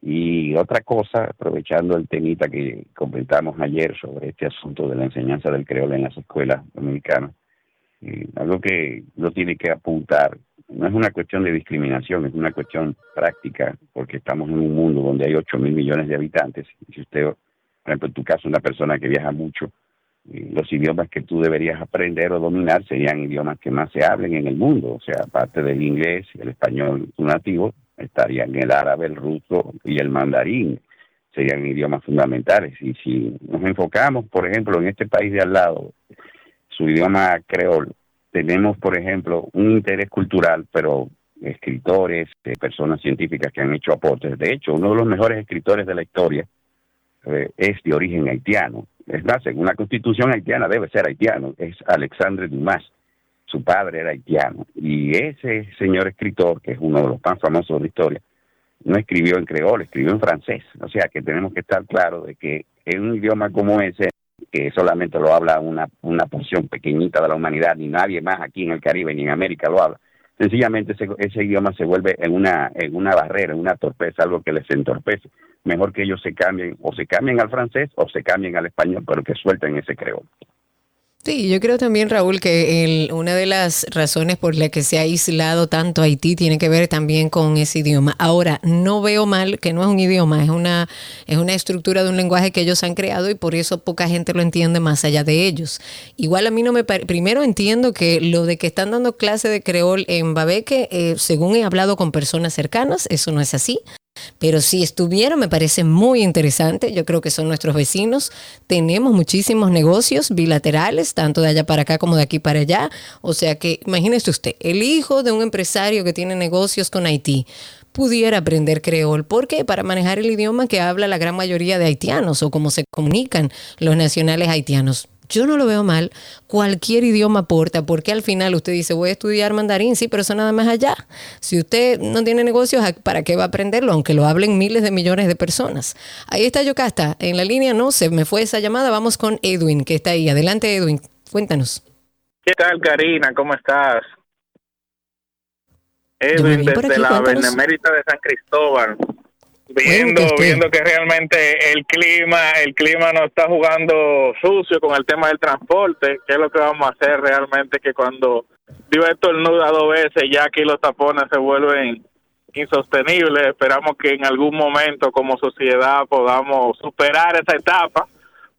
[SPEAKER 16] Y otra cosa, aprovechando el temita que comentamos ayer sobre este asunto de la enseñanza del creol en las escuelas dominicanas, eh, algo que no tiene que apuntar, no es una cuestión de discriminación, es una cuestión práctica, porque estamos en un mundo donde hay 8 mil millones de habitantes. Si usted, por ejemplo, en tu caso, una persona que viaja mucho, eh, los idiomas que tú deberías aprender o dominar serían idiomas que más se hablen en el mundo, o sea, aparte del inglés el español tu nativo, estarían el árabe, el ruso y el mandarín, serían idiomas fundamentales. Y si nos enfocamos, por ejemplo, en este país de al lado, su idioma creol, tenemos, por ejemplo, un interés cultural, pero escritores, eh, personas científicas que han hecho aportes. De hecho, uno de los mejores escritores de la historia eh, es de origen haitiano. Es más, según la constitución haitiana debe ser haitiano, es Alexandre Dumas. Su padre era haitiano. Y ese señor escritor, que es uno de los más famosos de la historia, no escribió en creol, escribió en francés. O sea que tenemos que estar claros de que en un idioma como ese, que solamente lo habla una, una porción pequeñita de la humanidad, ni nadie más aquí en el Caribe ni en América lo habla, sencillamente ese, ese idioma se vuelve en una, en una barrera, en una torpeza, algo que les entorpece. Mejor que ellos se cambien, o se cambien al francés o se cambien al español, pero que suelten ese creol.
[SPEAKER 2] Sí, yo creo también, Raúl, que una de las razones por la que se ha aislado tanto Haití tiene que ver también con ese idioma. Ahora, no veo mal que no es un idioma, es una, es una estructura de un lenguaje que ellos han creado y por eso poca gente lo entiende más allá de ellos. Igual a mí no me pare- Primero entiendo que lo de que están dando clase de creol en Babeque, eh, según he hablado con personas cercanas, eso no es así. Pero si estuviera, me parece muy interesante. Yo creo que son nuestros vecinos. Tenemos muchísimos negocios bilaterales, tanto de allá para acá como de aquí para allá. O sea que, imagínese usted, el hijo de un empresario que tiene negocios con Haití pudiera aprender creol. ¿Por qué? Para manejar el idioma que habla la gran mayoría de haitianos o cómo se comunican los nacionales haitianos. Yo no lo veo mal. Cualquier idioma aporta, porque al final usted dice, voy a estudiar mandarín, sí, pero eso nada más allá. Si usted no tiene negocios, ¿para qué va a aprenderlo? Aunque lo hablen miles de millones de personas. Ahí está Yocasta, en la línea, no, se me fue esa llamada. Vamos con Edwin, que está ahí. Adelante, Edwin, cuéntanos.
[SPEAKER 17] ¿Qué tal, Karina? ¿Cómo estás? Edwin, desde
[SPEAKER 2] aquí,
[SPEAKER 17] la. Benemérita de San Cristóbal. Viendo, viendo que realmente el clima, el clima nos está jugando sucio con el tema del transporte. ¿Qué es lo que vamos a hacer realmente? Que cuando dio estornuda dos veces, ya aquí los tapones se vuelven insostenibles. Esperamos que en algún momento como sociedad podamos superar esa etapa.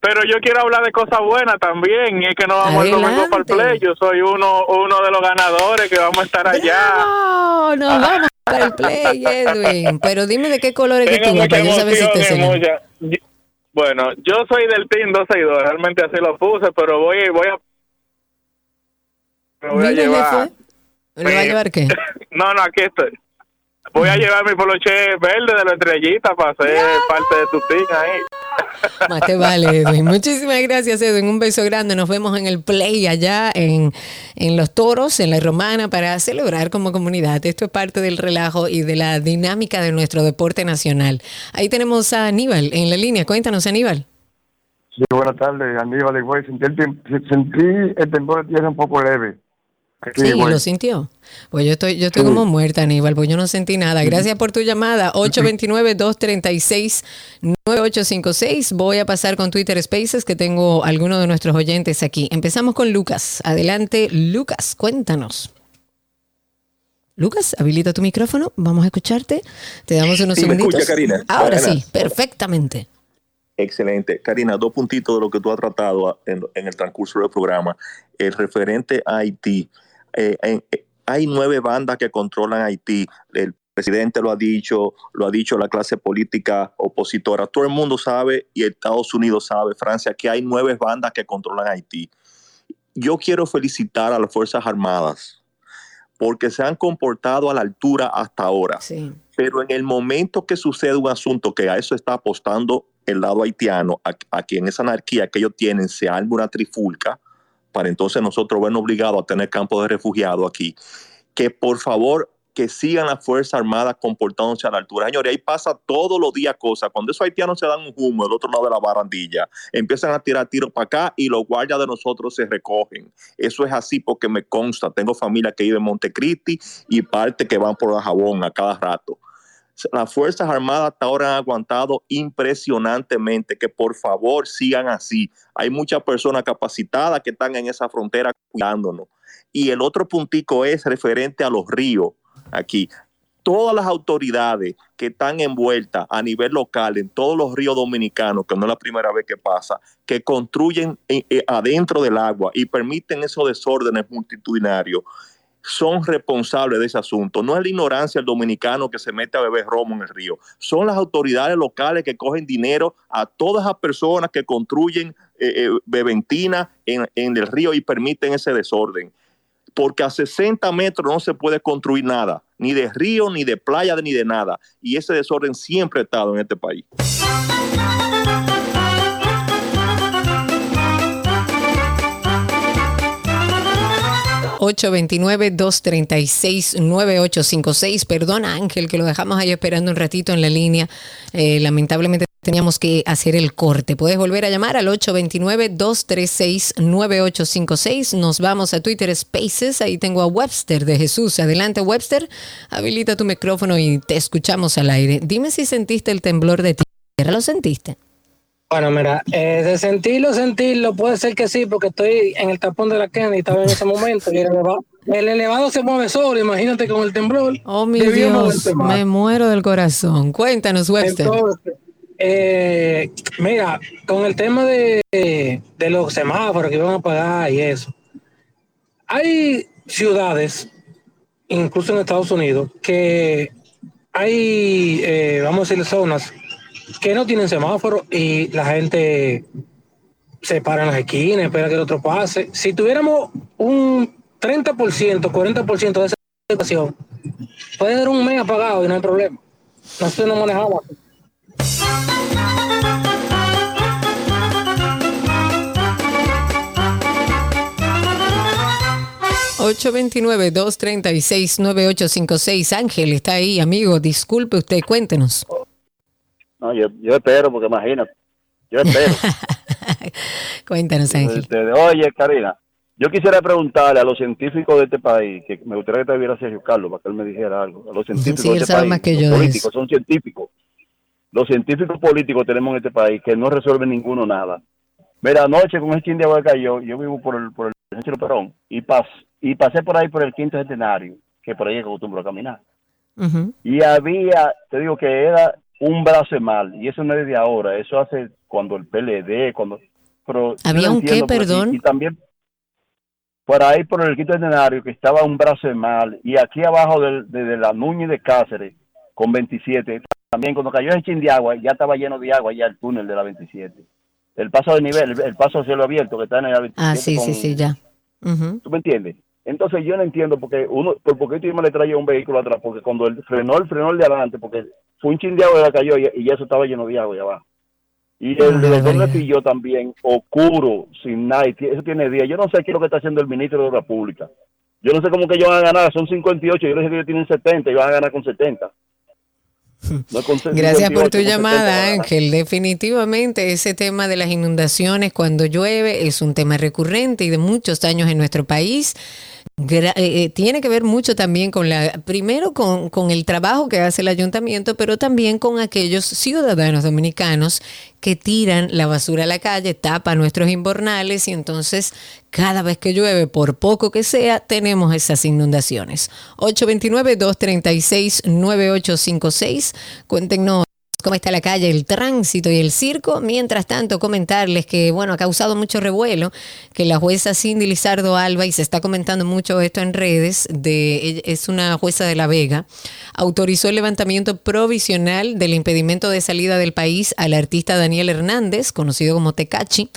[SPEAKER 17] Pero yo quiero hablar de cosas buenas también, y es que no vamos el domingo para el play. Yo soy uno, uno de los ganadores que vamos a estar allá.
[SPEAKER 2] Oh, nos vamos el play, Edwin. Pero dime de qué color es que tú para yo saber si te
[SPEAKER 17] y- Bueno, yo soy del Team 262, realmente así lo puse, pero voy, voy a... Me voy a llevar...
[SPEAKER 2] ¿Le va a llevar qué?
[SPEAKER 17] No, no, aquí estoy. Voy a llevar mi poloche verde de la estrellita para ser parte de tu team ahí.
[SPEAKER 2] Más te vale, Edwin. Muchísimas gracias, Edwin. Un beso grande. Nos vemos en el play allá en, en Los Toros, en La Romana, para celebrar como comunidad. Esto es parte del relajo y de la dinámica de nuestro deporte nacional. Ahí tenemos a Aníbal en la línea. Cuéntanos, Aníbal.
[SPEAKER 18] Sí, buenas tardes, Aníbal Igual. Sentí el, sentí el temblor de tierra un poco leve. Aquí,
[SPEAKER 2] Sí,
[SPEAKER 18] igual.
[SPEAKER 2] lo sintió. Pues yo estoy, yo estoy como muerta, Aníbal, pues yo no sentí nada. Gracias por tu llamada. 829-236-9856. Voy a pasar con Twitter Spaces, que tengo algunos de nuestros oyentes aquí. Empezamos con Lucas. Adelante, Lucas, cuéntanos. Lucas, habilita tu micrófono. Vamos a escucharte. Te damos unos
[SPEAKER 19] Sí, me
[SPEAKER 2] segunditos.
[SPEAKER 19] escucha, Karina.
[SPEAKER 2] Ahora sí, perfectamente.
[SPEAKER 19] Excelente. Karina, dos puntitos de lo que tú has tratado en, en el transcurso del programa. El referente a Haití. Eh, en- eh, hay nueve bandas que controlan Haití. El presidente lo ha dicho, lo ha dicho la clase política opositora. Todo el mundo sabe y Estados Unidos sabe, Francia, que hay nueve bandas que controlan Haití. Yo quiero felicitar a las Fuerzas Armadas porque se han comportado a la altura hasta ahora. Pero en el momento que sucede un asunto que a eso está apostando el lado haitiano, a, a que en esa anarquía que ellos tienen se arme una trifulca, para entonces nosotros vernos obligados a tener campos de refugiados aquí, que por favor que sigan las Fuerzas Armadas comportándose a la altura. Señores, ahí pasa todos los días cosas. Cuando esos haitianos se dan un humo del otro lado de la barandilla, empiezan a tirar tiros para acá y los guardias de nosotros se recogen. Eso es así porque me consta. Tengo familia que vive en Montecristi y parte que van por la jabón a cada rato. Las Fuerzas Armadas hasta ahora han aguantado impresionantemente, que por favor sigan así. Hay muchas personas capacitadas que están en esa frontera cuidándonos. Y el otro puntico es referente a los ríos aquí. Todas las autoridades que están envueltas a nivel local en todos los ríos dominicanos, que no es la primera vez que pasa, que construyen eh, eh, adentro del agua y permiten esos desórdenes multitudinarios, son responsables de ese asunto. No es la ignorancia del dominicano que se mete a beber romo en el río. Son las autoridades locales que cogen dinero a todas las personas que construyen eh, eh, beventina en, en el río y permiten ese desorden. Porque a 60 metros no se puede construir nada, ni de río, ni de playa, ni de nada. Y ese desorden siempre ha estado en este país.
[SPEAKER 2] 829-236-9856. Perdona, Ángel, que lo dejamos ahí esperando un ratito en la línea. Eh, lamentablemente teníamos que hacer el corte. Puedes volver a llamar al 829-236-9856. Nos vamos a Twitter Spaces. Ahí tengo a Webster de Jesús. Adelante, Webster. Habilita tu micrófono y te escuchamos al aire. Dime si sentiste el temblor de tierra. ¿Lo sentiste?
[SPEAKER 20] Bueno, mira, eh, de sentirlo, sentirlo, puede ser que sí, porque estoy en el tapón de la Kennedy, estaba en ese momento, y el elevado, el elevado se mueve solo, imagínate con el temblor.
[SPEAKER 2] Oh, mi Dios, me muero del corazón. Cuéntanos, Webster.
[SPEAKER 20] Entonces, eh, mira, con el tema de, de los semáforos que iban a pagar y eso, hay ciudades, incluso en Estados Unidos, que hay, eh, vamos a decir, zonas que no tienen semáforo y la gente se para en las esquinas, espera que el otro pase. Si tuviéramos un 30%, 40% de esa educación, puede dar un mes apagado y no hay problema. Nosotros no manejamos.
[SPEAKER 2] 829-236-9856. Ángel está ahí, amigo. Disculpe usted, cuéntenos.
[SPEAKER 21] No, yo, yo espero, porque imagínate. Yo espero.
[SPEAKER 2] Cuéntanos, Ángel.
[SPEAKER 21] Este, oye, Karina, yo quisiera preguntarle a los científicos de este país, que me gustaría que te viera Sergio Carlos para que él me dijera algo. A los científicos
[SPEAKER 2] Sí,
[SPEAKER 21] de este país,
[SPEAKER 2] que
[SPEAKER 21] los
[SPEAKER 2] yo
[SPEAKER 21] políticos, son científicos. Los científicos políticos tenemos en este país que no resuelven ninguno nada. Mira, anoche con el chin de agua que cayó, yo vivo por el, por el Perón y, pas, y pasé por ahí por el quinto centenario, que por ahí acostumbro a caminar. Y había, te digo que era un brazo mal, y eso no es de ahora, eso hace cuando el PLD, cuando... Pero
[SPEAKER 2] ¿Había un qué,
[SPEAKER 21] sí,
[SPEAKER 2] perdón?
[SPEAKER 21] Y, también por ahí por el quinto centenario que estaba un brazo mal, y aquí abajo de, de la Núñez de Cáceres, con 27, también cuando cayó el chin de agua, ya estaba lleno de agua ya el túnel de la 27. El paso de nivel, el, el paso a cielo abierto que está en la 27.
[SPEAKER 2] Ah, sí, sí,
[SPEAKER 21] con-
[SPEAKER 2] sí, ya. Ujú.
[SPEAKER 21] ¿Tú me entiendes? Entonces yo no entiendo porque uno, por poquito yo me le traía un vehículo atrás, porque cuando él frenó, el frenó el de adelante, porque fue un chin de agua que cayó y, y ya eso estaba lleno de agua allá abajo. Y el de donde pilló también, oscuro, sin nada, y eso tiene días. Yo no sé qué es lo que está haciendo el ministro de la Pública. Yo no sé cómo que ellos van a ganar, son 58, yo les dije que ellos tienen 70 y van a ganar con 70. No con
[SPEAKER 2] Gracias por
[SPEAKER 21] 58,
[SPEAKER 2] tu
[SPEAKER 21] con 70 van a
[SPEAKER 2] llamada. Ángel. Definitivamente ese tema de las inundaciones cuando llueve es un tema recurrente y de muchos años en nuestro país. Eh, eh, tiene que ver mucho también con la, primero con, con el trabajo que hace el ayuntamiento, pero también con aquellos ciudadanos dominicanos que tiran la basura a la calle, tapan nuestros invernales y entonces cada vez que llueve, por poco que sea, tenemos esas inundaciones. 829-236-9856. Cuéntenos cómo está la calle, el tránsito y el circo. Mientras tanto, comentarles que, bueno, ha causado mucho revuelo que la jueza Cindy Lizardo Alba, y se está comentando mucho esto en redes, de, es una jueza de La Vega, autorizó el levantamiento provisional del impedimento de salida del país al artista Daniel Hernández, conocido como Tecachi.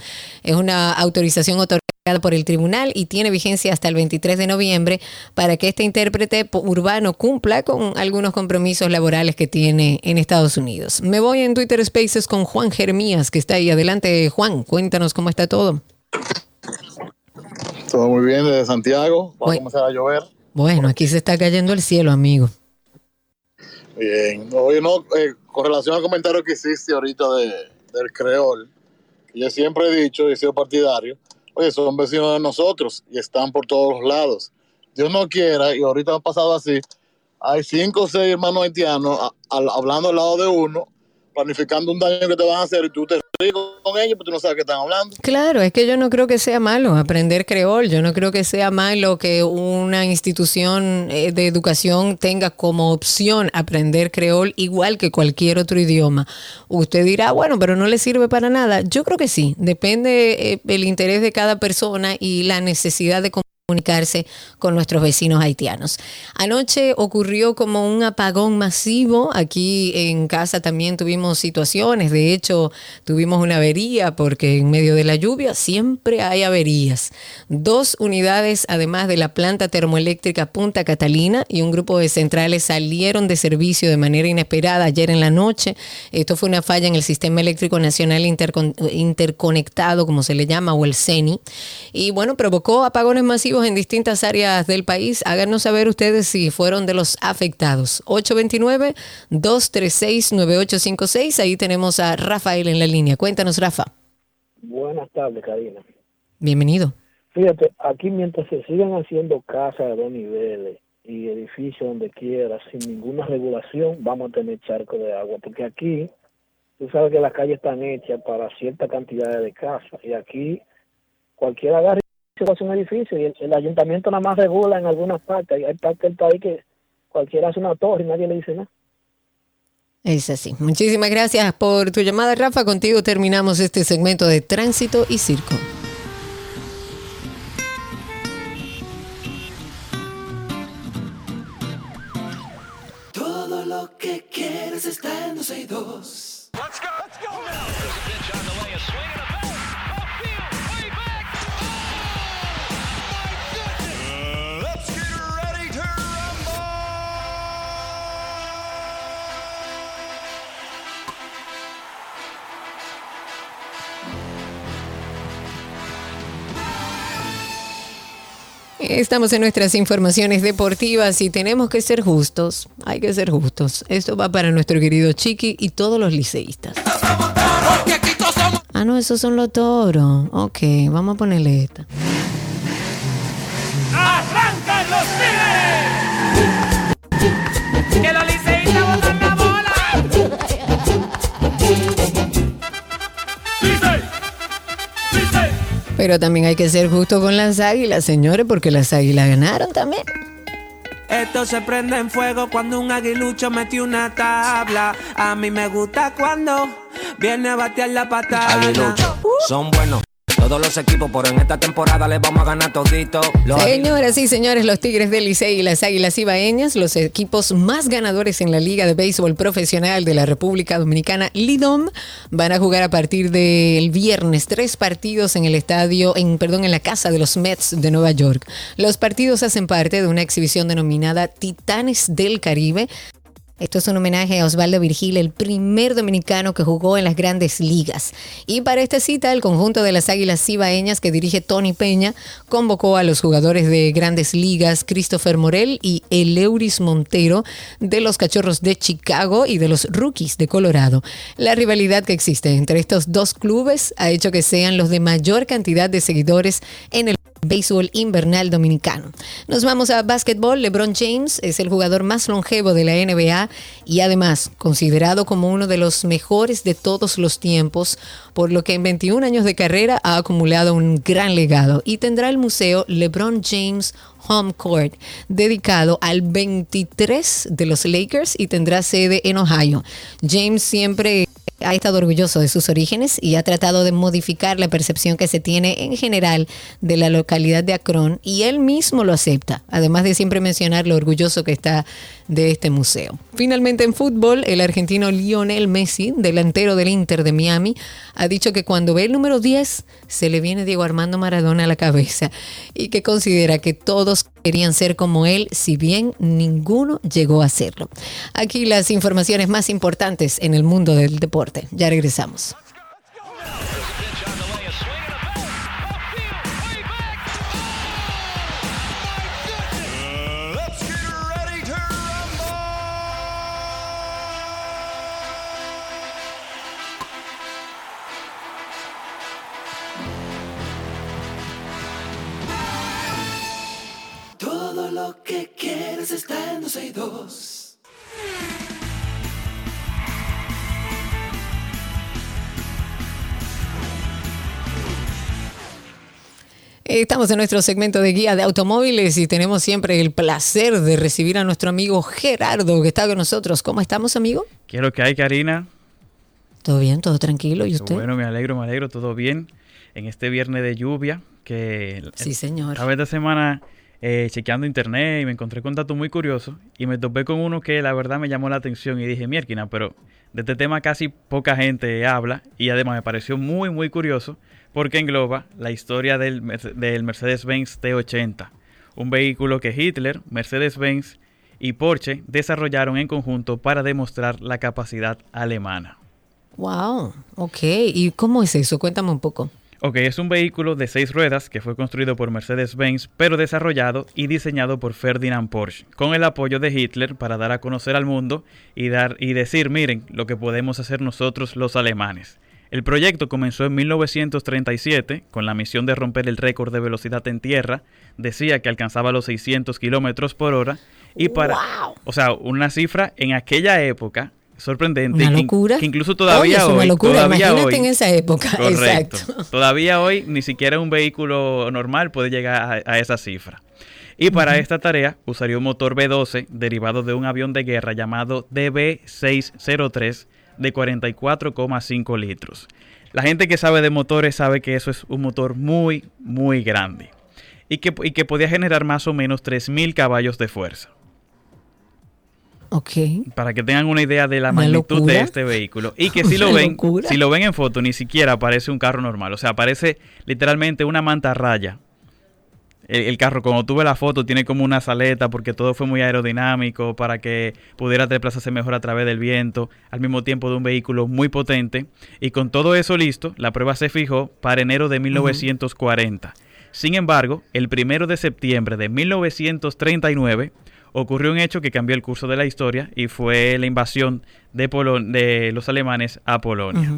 [SPEAKER 2] Es una autorización otorgada por el tribunal y tiene vigencia hasta el 23 de noviembre para que este intérprete urbano cumpla con algunos compromisos laborales que tiene en Estados Unidos. Me voy en Twitter Spaces con Juan Jeremías, que está ahí. Adelante, Juan, cuéntanos cómo está todo.
[SPEAKER 22] Todo muy bien desde Santiago. Va a comenzar a llover.
[SPEAKER 2] Bueno, aquí se está cayendo el cielo, amigo.
[SPEAKER 22] Bien. Oye, no, eh, con relación al comentario que hiciste ahorita de, del creol, yo siempre he dicho y he sido partidario, oye, son vecinos de nosotros y están por todos los lados. Dios no quiera, y ahorita ha pasado así, hay cinco o seis hermanos haitianos hablando al lado de uno, planificando un daño que te van a hacer y tú te ríes con ellos, pero tú no sabes qué están hablando.
[SPEAKER 2] Claro, es que yo no creo que sea malo aprender creol, yo no creo que sea malo que una institución eh, de educación tenga como opción aprender creol igual que cualquier otro idioma. Usted dirá, bueno, pero no le sirve para nada. Yo creo que sí, depende eh, el interés de cada persona y la necesidad de comunicarse con nuestros vecinos haitianos. Anoche ocurrió como un apagón masivo. Aquí en casa también tuvimos situaciones. De hecho, tuvimos una avería porque en medio de la lluvia siempre hay averías. Dos unidades, además de la planta termoeléctrica Punta Catalina y un grupo de centrales salieron de servicio de manera inesperada ayer en la noche. Esto fue una falla en el Sistema Eléctrico Nacional Intercon- Interconectado, como se le llama, o el CENI. Y bueno, provocó apagones masivos en distintas áreas del país. Háganos saber ustedes si fueron de los afectados. 829-236-9856. Ahí tenemos a Rafael en la línea. Cuéntanos, Rafa.
[SPEAKER 23] Buenas tardes, Karina.
[SPEAKER 2] Bienvenido.
[SPEAKER 23] Fíjate, aquí mientras se sigan haciendo casas de dos niveles y edificios donde quiera, sin ninguna regulación, vamos a tener charco de agua, porque aquí tú sabes que las calles están hechas para cierta cantidad de casas y aquí cualquiera agarra y se hace un edificio y el, el ayuntamiento nada más regula en algunas partes. Y hay partes del país que cualquiera hace una torre y nadie le dice nada.
[SPEAKER 2] Es así. Muchísimas gracias por tu llamada, Rafa. Contigo terminamos este segmento de tránsito y circo.
[SPEAKER 1] Todo lo que quieres está en 262.
[SPEAKER 2] Estamos en nuestras informaciones deportivas y tenemos que ser justos. Hay que ser justos. Esto va para nuestro querido Chiqui y todos los liceístas. Ah, no, esos son los toros. Ok, vamos a ponerle esta. Pero también hay que ser justo con las águilas, señores, porque las águilas ganaron también.
[SPEAKER 24] Esto se prende en fuego cuando un aguilucho metió una tabla. A mí me gusta cuando viene a batear la patada.
[SPEAKER 25] Aguilucho, son buenos. Los equipos, pero en esta temporada les vamos a ganar todito.
[SPEAKER 2] Señoras y señores, los Tigres del Licey y las Águilas Ibaeñas, los equipos más ganadores en la Liga de Béisbol Profesional de la República Dominicana, Lidom, van a jugar a partir del viernes tres partidos en el estadio, en perdón, en la casa de los Mets de Nueva York. Los partidos hacen parte de una exhibición denominada Titanes del Caribe. Esto es un homenaje a Osvaldo Virgil, el primer dominicano que jugó en las grandes ligas. Y para esta cita, el conjunto de las Águilas Cibaeñas que dirige Tony Peña convocó a los jugadores de grandes ligas Christopher Morel y Eleuris Montero de los Cachorros de Chicago y de los Rookies de Colorado. La rivalidad que existe entre estos dos clubes ha hecho que sean los de mayor cantidad de seguidores en el béisbol invernal dominicano. Nos vamos a básquetbol. LeBron James es el jugador más longevo de la NBA y además considerado como uno de los mejores de todos los tiempos, por lo que en 21 años de carrera ha acumulado un gran legado y tendrá el museo LeBron James Home Court dedicado al 23 de los Lakers y tendrá sede en Ohio. James siempre ha estado orgulloso de sus orígenes y ha tratado de modificar la percepción que se tiene en general de la localidad de Akron y él mismo lo acepta, además de siempre mencionar lo orgulloso que está de este museo. Finalmente en fútbol, el argentino Lionel Messi, delantero del Inter de Miami, ha dicho que cuando ve el número 10 se le viene Diego Armando Maradona a la cabeza y que considera que todos querían ser como él, si bien ninguno llegó a serlo. Aquí las informaciones más importantes en el mundo del deporte. Ya regresamos.
[SPEAKER 1] Eh,
[SPEAKER 2] estamos en nuestro segmento de guía de automóviles y tenemos siempre el placer de recibir a nuestro amigo Gerardo que está con nosotros. ¿Cómo estamos, amigo?
[SPEAKER 26] Quiero que hay, Karina.
[SPEAKER 2] ¿Todo bien? ¿Todo tranquilo? ¿Y usted?
[SPEAKER 26] Bueno, me alegro, me alegro, todo bien. En este viernes de lluvia, que...
[SPEAKER 2] Sí, señor.
[SPEAKER 26] A esta semana eh, chequeando internet y me encontré con datos muy curiosos y me topé con uno que la verdad me llamó la atención y dije, mierquina, pero de este tema casi poca gente habla y además me pareció muy, muy curioso porque engloba la historia del, del Mercedes-Benz T80, un vehículo que Hitler, Mercedes-Benz y Porsche desarrollaron en conjunto para demostrar la capacidad alemana.
[SPEAKER 2] Wow, ok. ¿Y cómo es eso? Cuéntame un poco.
[SPEAKER 26] Ok, es un vehículo de seis ruedas que fue construido por Mercedes-Benz, pero desarrollado y diseñado por Ferdinand Porsche, con el apoyo de Hitler para dar a conocer al mundo y, dar, y decir, miren, lo que podemos hacer nosotros los alemanes. El proyecto comenzó en 1937 con la misión de romper el récord de velocidad en tierra. Decía que alcanzaba los 600 kilómetros por hora. Y para. O sea, una cifra en aquella época sorprendente.
[SPEAKER 2] Una locura.
[SPEAKER 26] Que incluso todavía
[SPEAKER 2] Oye, es
[SPEAKER 26] hoy.
[SPEAKER 2] locura.
[SPEAKER 26] todavía
[SPEAKER 2] Imagínate
[SPEAKER 26] hoy-
[SPEAKER 2] en esa época.
[SPEAKER 26] Correcto.
[SPEAKER 2] Exacto.
[SPEAKER 26] Todavía hoy ni siquiera un vehículo normal puede llegar a, a esa cifra. Y para esta tarea usaría un motor B-12 derivado de un avión de guerra llamado DB-603 de 44,5 litros. La gente que sabe de motores sabe que eso es un motor muy, muy grande. Y que, y que podía generar más o menos 3.000 caballos de fuerza. Para que tengan una idea de la
[SPEAKER 2] Una
[SPEAKER 26] magnitud
[SPEAKER 2] locura.
[SPEAKER 26] de este vehículo. Y que si lo ven,
[SPEAKER 2] locura.
[SPEAKER 26] si lo ven en foto, ni siquiera parece un carro normal. O sea, parece literalmente una mantarraya. El, el carro, como tuve la foto, tiene como una saleta porque todo fue muy aerodinámico para que pudiera desplazarse mejor a través del viento, al mismo tiempo de un vehículo muy potente. Y con todo eso listo, la prueba se fijó para enero de 1940. Sin embargo, el primero de septiembre de 1939 ocurrió un hecho que cambió el curso de la historia y fue la invasión de, Polo- de los alemanes a Polonia.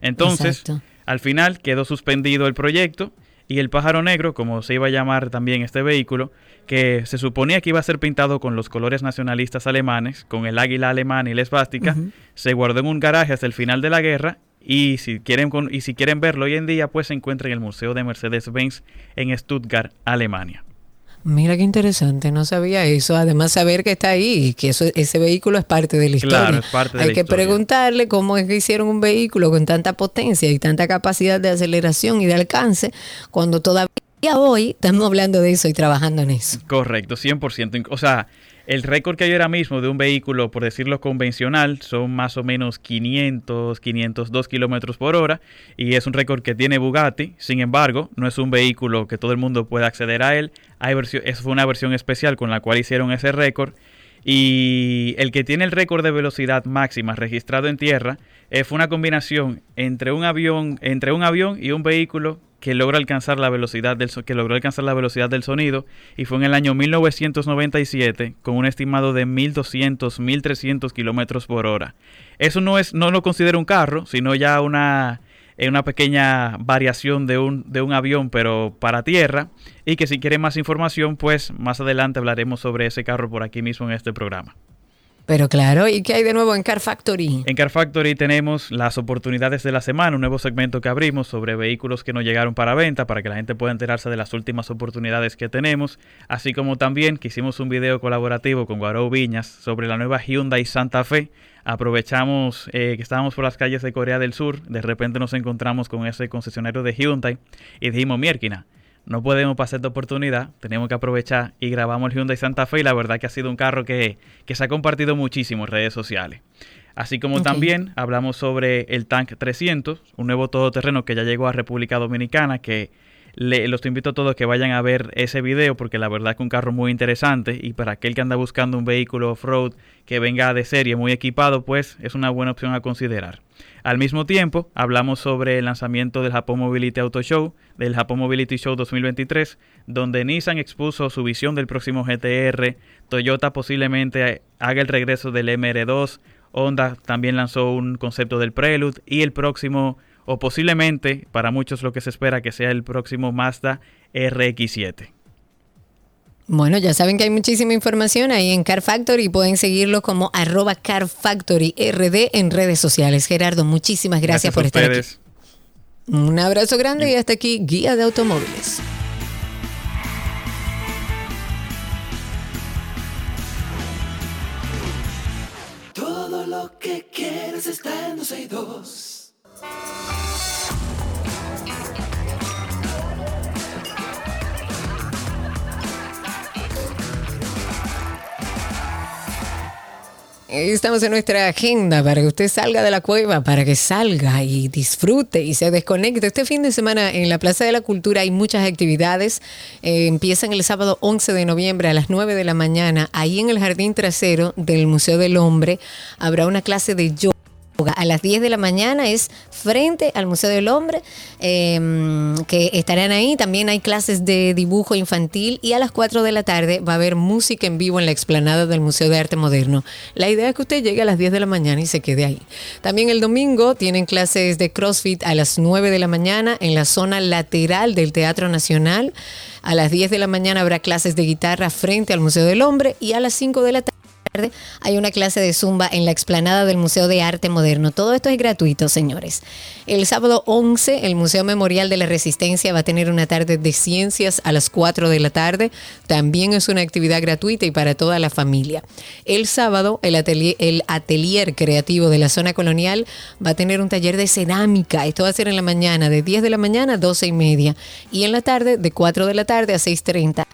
[SPEAKER 26] Entonces,
[SPEAKER 2] Exacto.
[SPEAKER 26] al final quedó suspendido el proyecto y el pájaro negro, como se iba a llamar también este vehículo, que se suponía que iba a ser pintado con los colores nacionalistas alemanes, con el águila alemana y la esvástica, se guardó en un garaje hasta el final de la guerra y si quieren con- y si quieren verlo hoy en día, pues se encuentra en el Museo de Mercedes-Benz en Stuttgart, Alemania.
[SPEAKER 2] Mira qué interesante, no sabía eso. Además, saber que está ahí y que eso, ese vehículo es parte de la historia.
[SPEAKER 26] Claro, es parte de
[SPEAKER 2] Hay
[SPEAKER 26] la
[SPEAKER 2] que
[SPEAKER 26] historia.
[SPEAKER 2] preguntarle cómo es que hicieron un vehículo con tanta potencia y tanta capacidad de aceleración y de alcance cuando todavía hoy estamos hablando de eso y trabajando en eso.
[SPEAKER 26] Correcto, 100%. Inc- O sea, el récord que hay ahora mismo de un vehículo, por decirlo convencional, son más o menos 500, 502 kilómetros por hora. Y es un récord que tiene Bugatti. Sin embargo, no es un vehículo que todo el mundo pueda acceder a él. Hay fue una versión especial con la cual hicieron ese récord. Y el que tiene el récord de velocidad máxima registrado en tierra eh, fue una combinación entre un avión, entre un avión y un vehículo que logra alcanzar la velocidad del que logró alcanzar la velocidad del sonido y fue en el año 1997 con un estimado de 1200 1300 kilómetros por hora. Eso no es no lo considero un carro, sino ya una eh, una pequeña variación de un, de un avión, pero para tierra. Y que si quieren más información, pues más adelante hablaremos sobre ese carro por aquí mismo en este programa.
[SPEAKER 2] Pero claro, ¿y qué hay de nuevo en Car Factory?
[SPEAKER 26] En Car Factory tenemos las oportunidades de la semana, un nuevo segmento que abrimos sobre vehículos que no llegaron para venta, para que la gente pueda enterarse de las últimas oportunidades que tenemos, así como también que hicimos un video colaborativo con Guaró Viñas sobre la nueva Hyundai Santa Fe. Aprovechamos eh, que estábamos por las calles de Corea del Sur, de repente nos encontramos con ese concesionario de Hyundai y dijimos, Mierquina, no podemos pasar esta oportunidad, tenemos que aprovechar y grabamos el Hyundai Santa Fe y la verdad que ha sido un carro que, que se ha compartido muchísimo en redes sociales. Así como también hablamos sobre el Tank 300, un nuevo todoterreno que ya llegó a República Dominicana, que los invito a todos que vayan a ver ese video porque la verdad que un carro muy interesante y para aquel que anda buscando un vehículo off-road que venga de serie muy equipado, pues es una buena opción a considerar. Al mismo tiempo, hablamos sobre el lanzamiento del Japón Mobility Auto Show, del Japón Mobility Show 2023, donde Nissan expuso su visión del próximo GTR, Toyota posiblemente haga el regreso del MR2, Honda también lanzó un concepto del Prelude y el próximo, o posiblemente para muchos lo que se espera que sea el próximo Mazda RX7.
[SPEAKER 2] Bueno, ya saben que hay muchísima información ahí en Car Factory y pueden seguirlo como arroba Car Factory RD en redes sociales. Gerardo, muchísimas gracias, por
[SPEAKER 26] a
[SPEAKER 2] estar aquí. Un abrazo grande y hasta aquí, Guía de Automóviles.
[SPEAKER 1] Todo lo que quieres está en 262.
[SPEAKER 2] Estamos en nuestra agenda para que usted salga de la cueva, para que salga y disfrute y se desconecte. Este fin de semana en la Plaza de la Cultura hay muchas actividades. Eh, empiezan el sábado 11 de noviembre a las 9 de la mañana. Ahí en el jardín trasero del Museo del Hombre habrá una clase de yoga. A las 10 de la mañana es frente al Museo del Hombre, eh, que estarán ahí. También hay clases de dibujo infantil y a las 4 de la tarde va a haber música en vivo en la explanada del Museo de Arte Moderno. La idea es que usted llegue a las 10 de la mañana y se quede ahí. También el domingo tienen clases de CrossFit a las 9 de la mañana en la zona lateral del Teatro Nacional. A las 10 de la mañana habrá clases de guitarra frente al Museo del Hombre y a las 5 de la tarde tarde hay una clase de zumba en la explanada del Museo de Arte Moderno. Todo esto es gratuito, señores. El sábado 11, el Museo Memorial de la Resistencia va a tener una tarde de ciencias a las 4 de la tarde. También es una actividad gratuita y para toda la familia. El sábado, el atelier, el atelier creativo de la zona colonial va a tener un taller de cerámica. Esto va a ser en la mañana, de 10 de la mañana a 12 y media. Y en la tarde, de 4 de la tarde a 6.30.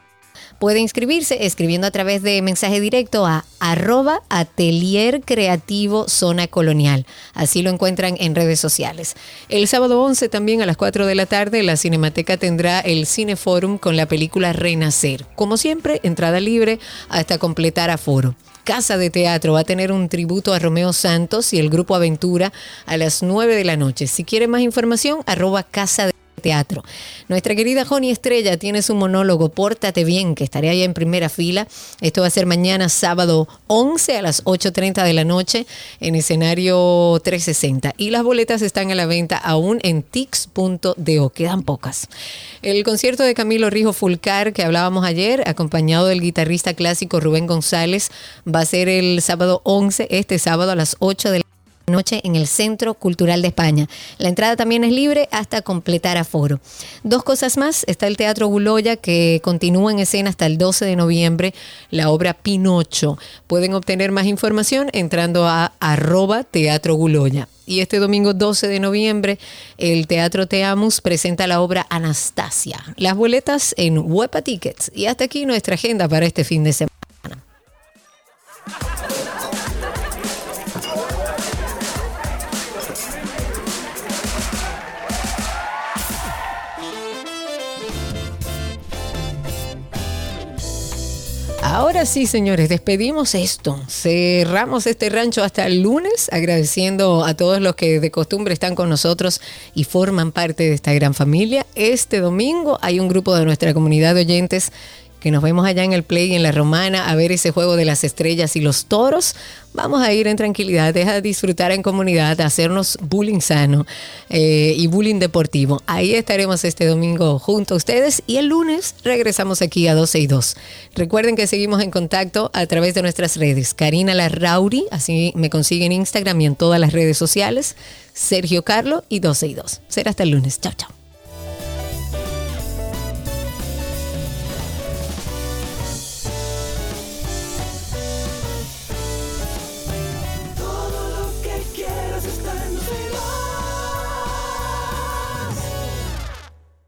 [SPEAKER 2] Puede inscribirse escribiendo a través de mensaje directo a arroba atelier creativo zona colonial. Así lo encuentran en redes sociales. El sábado 11 también a las 4 de la tarde la Cinemateca tendrá el Cineforum con la película Renacer. Como siempre, entrada libre hasta completar aforo. Casa de Teatro va a tener un tributo a Romeo Santos y el grupo Aventura a las 9 de la noche. Si quiere más información, arroba Casa de Teatro. Nuestra querida Joni Estrella tiene su monólogo Pórtate bien, que estaré allá en primera fila. Esto va a ser mañana sábado 11 a las 8.30 de la noche en escenario 360. Y las boletas están a la venta aún en tix.do. Quedan pocas. El concierto de Camilo Rijo Fulcar que hablábamos ayer, acompañado del guitarrista clásico Rubén González, va a ser el sábado 11, este sábado a las 8 de la noche en el Centro Cultural de España. La entrada también es libre hasta completar aforo. Dos cosas más, está el Teatro Guloya que continúa en escena hasta el 12 de noviembre, la obra Pinocho. Pueden obtener más información entrando a arroba Teatro Guloya. Y este domingo 12 de noviembre, el Teatro Teamus presenta la obra Anastasia. Las boletas en Huepa Tickets. Y hasta aquí nuestra agenda para este fin de semana. Ahora sí, señores, despedimos esto. Cerramos este rancho hasta el lunes, agradeciendo a todos los que de costumbre están con nosotros y forman parte de esta gran familia. Este domingo hay un grupo de nuestra comunidad de oyentes que nos vemos allá en el Play en la Romana a ver ese juego de las estrellas y los toros. Vamos a ir en tranquilidad, deja disfrutar en comunidad, hacernos bullying sano eh, y bullying deportivo. Ahí estaremos este domingo junto a ustedes y el lunes regresamos aquí a 12 y 2. Recuerden que seguimos en contacto a través de nuestras redes. Karina Larrauri, así me consiguen en Instagram y en todas las redes sociales. Sergio Carlo y 12 y 2. Será hasta el lunes. Chao, chao.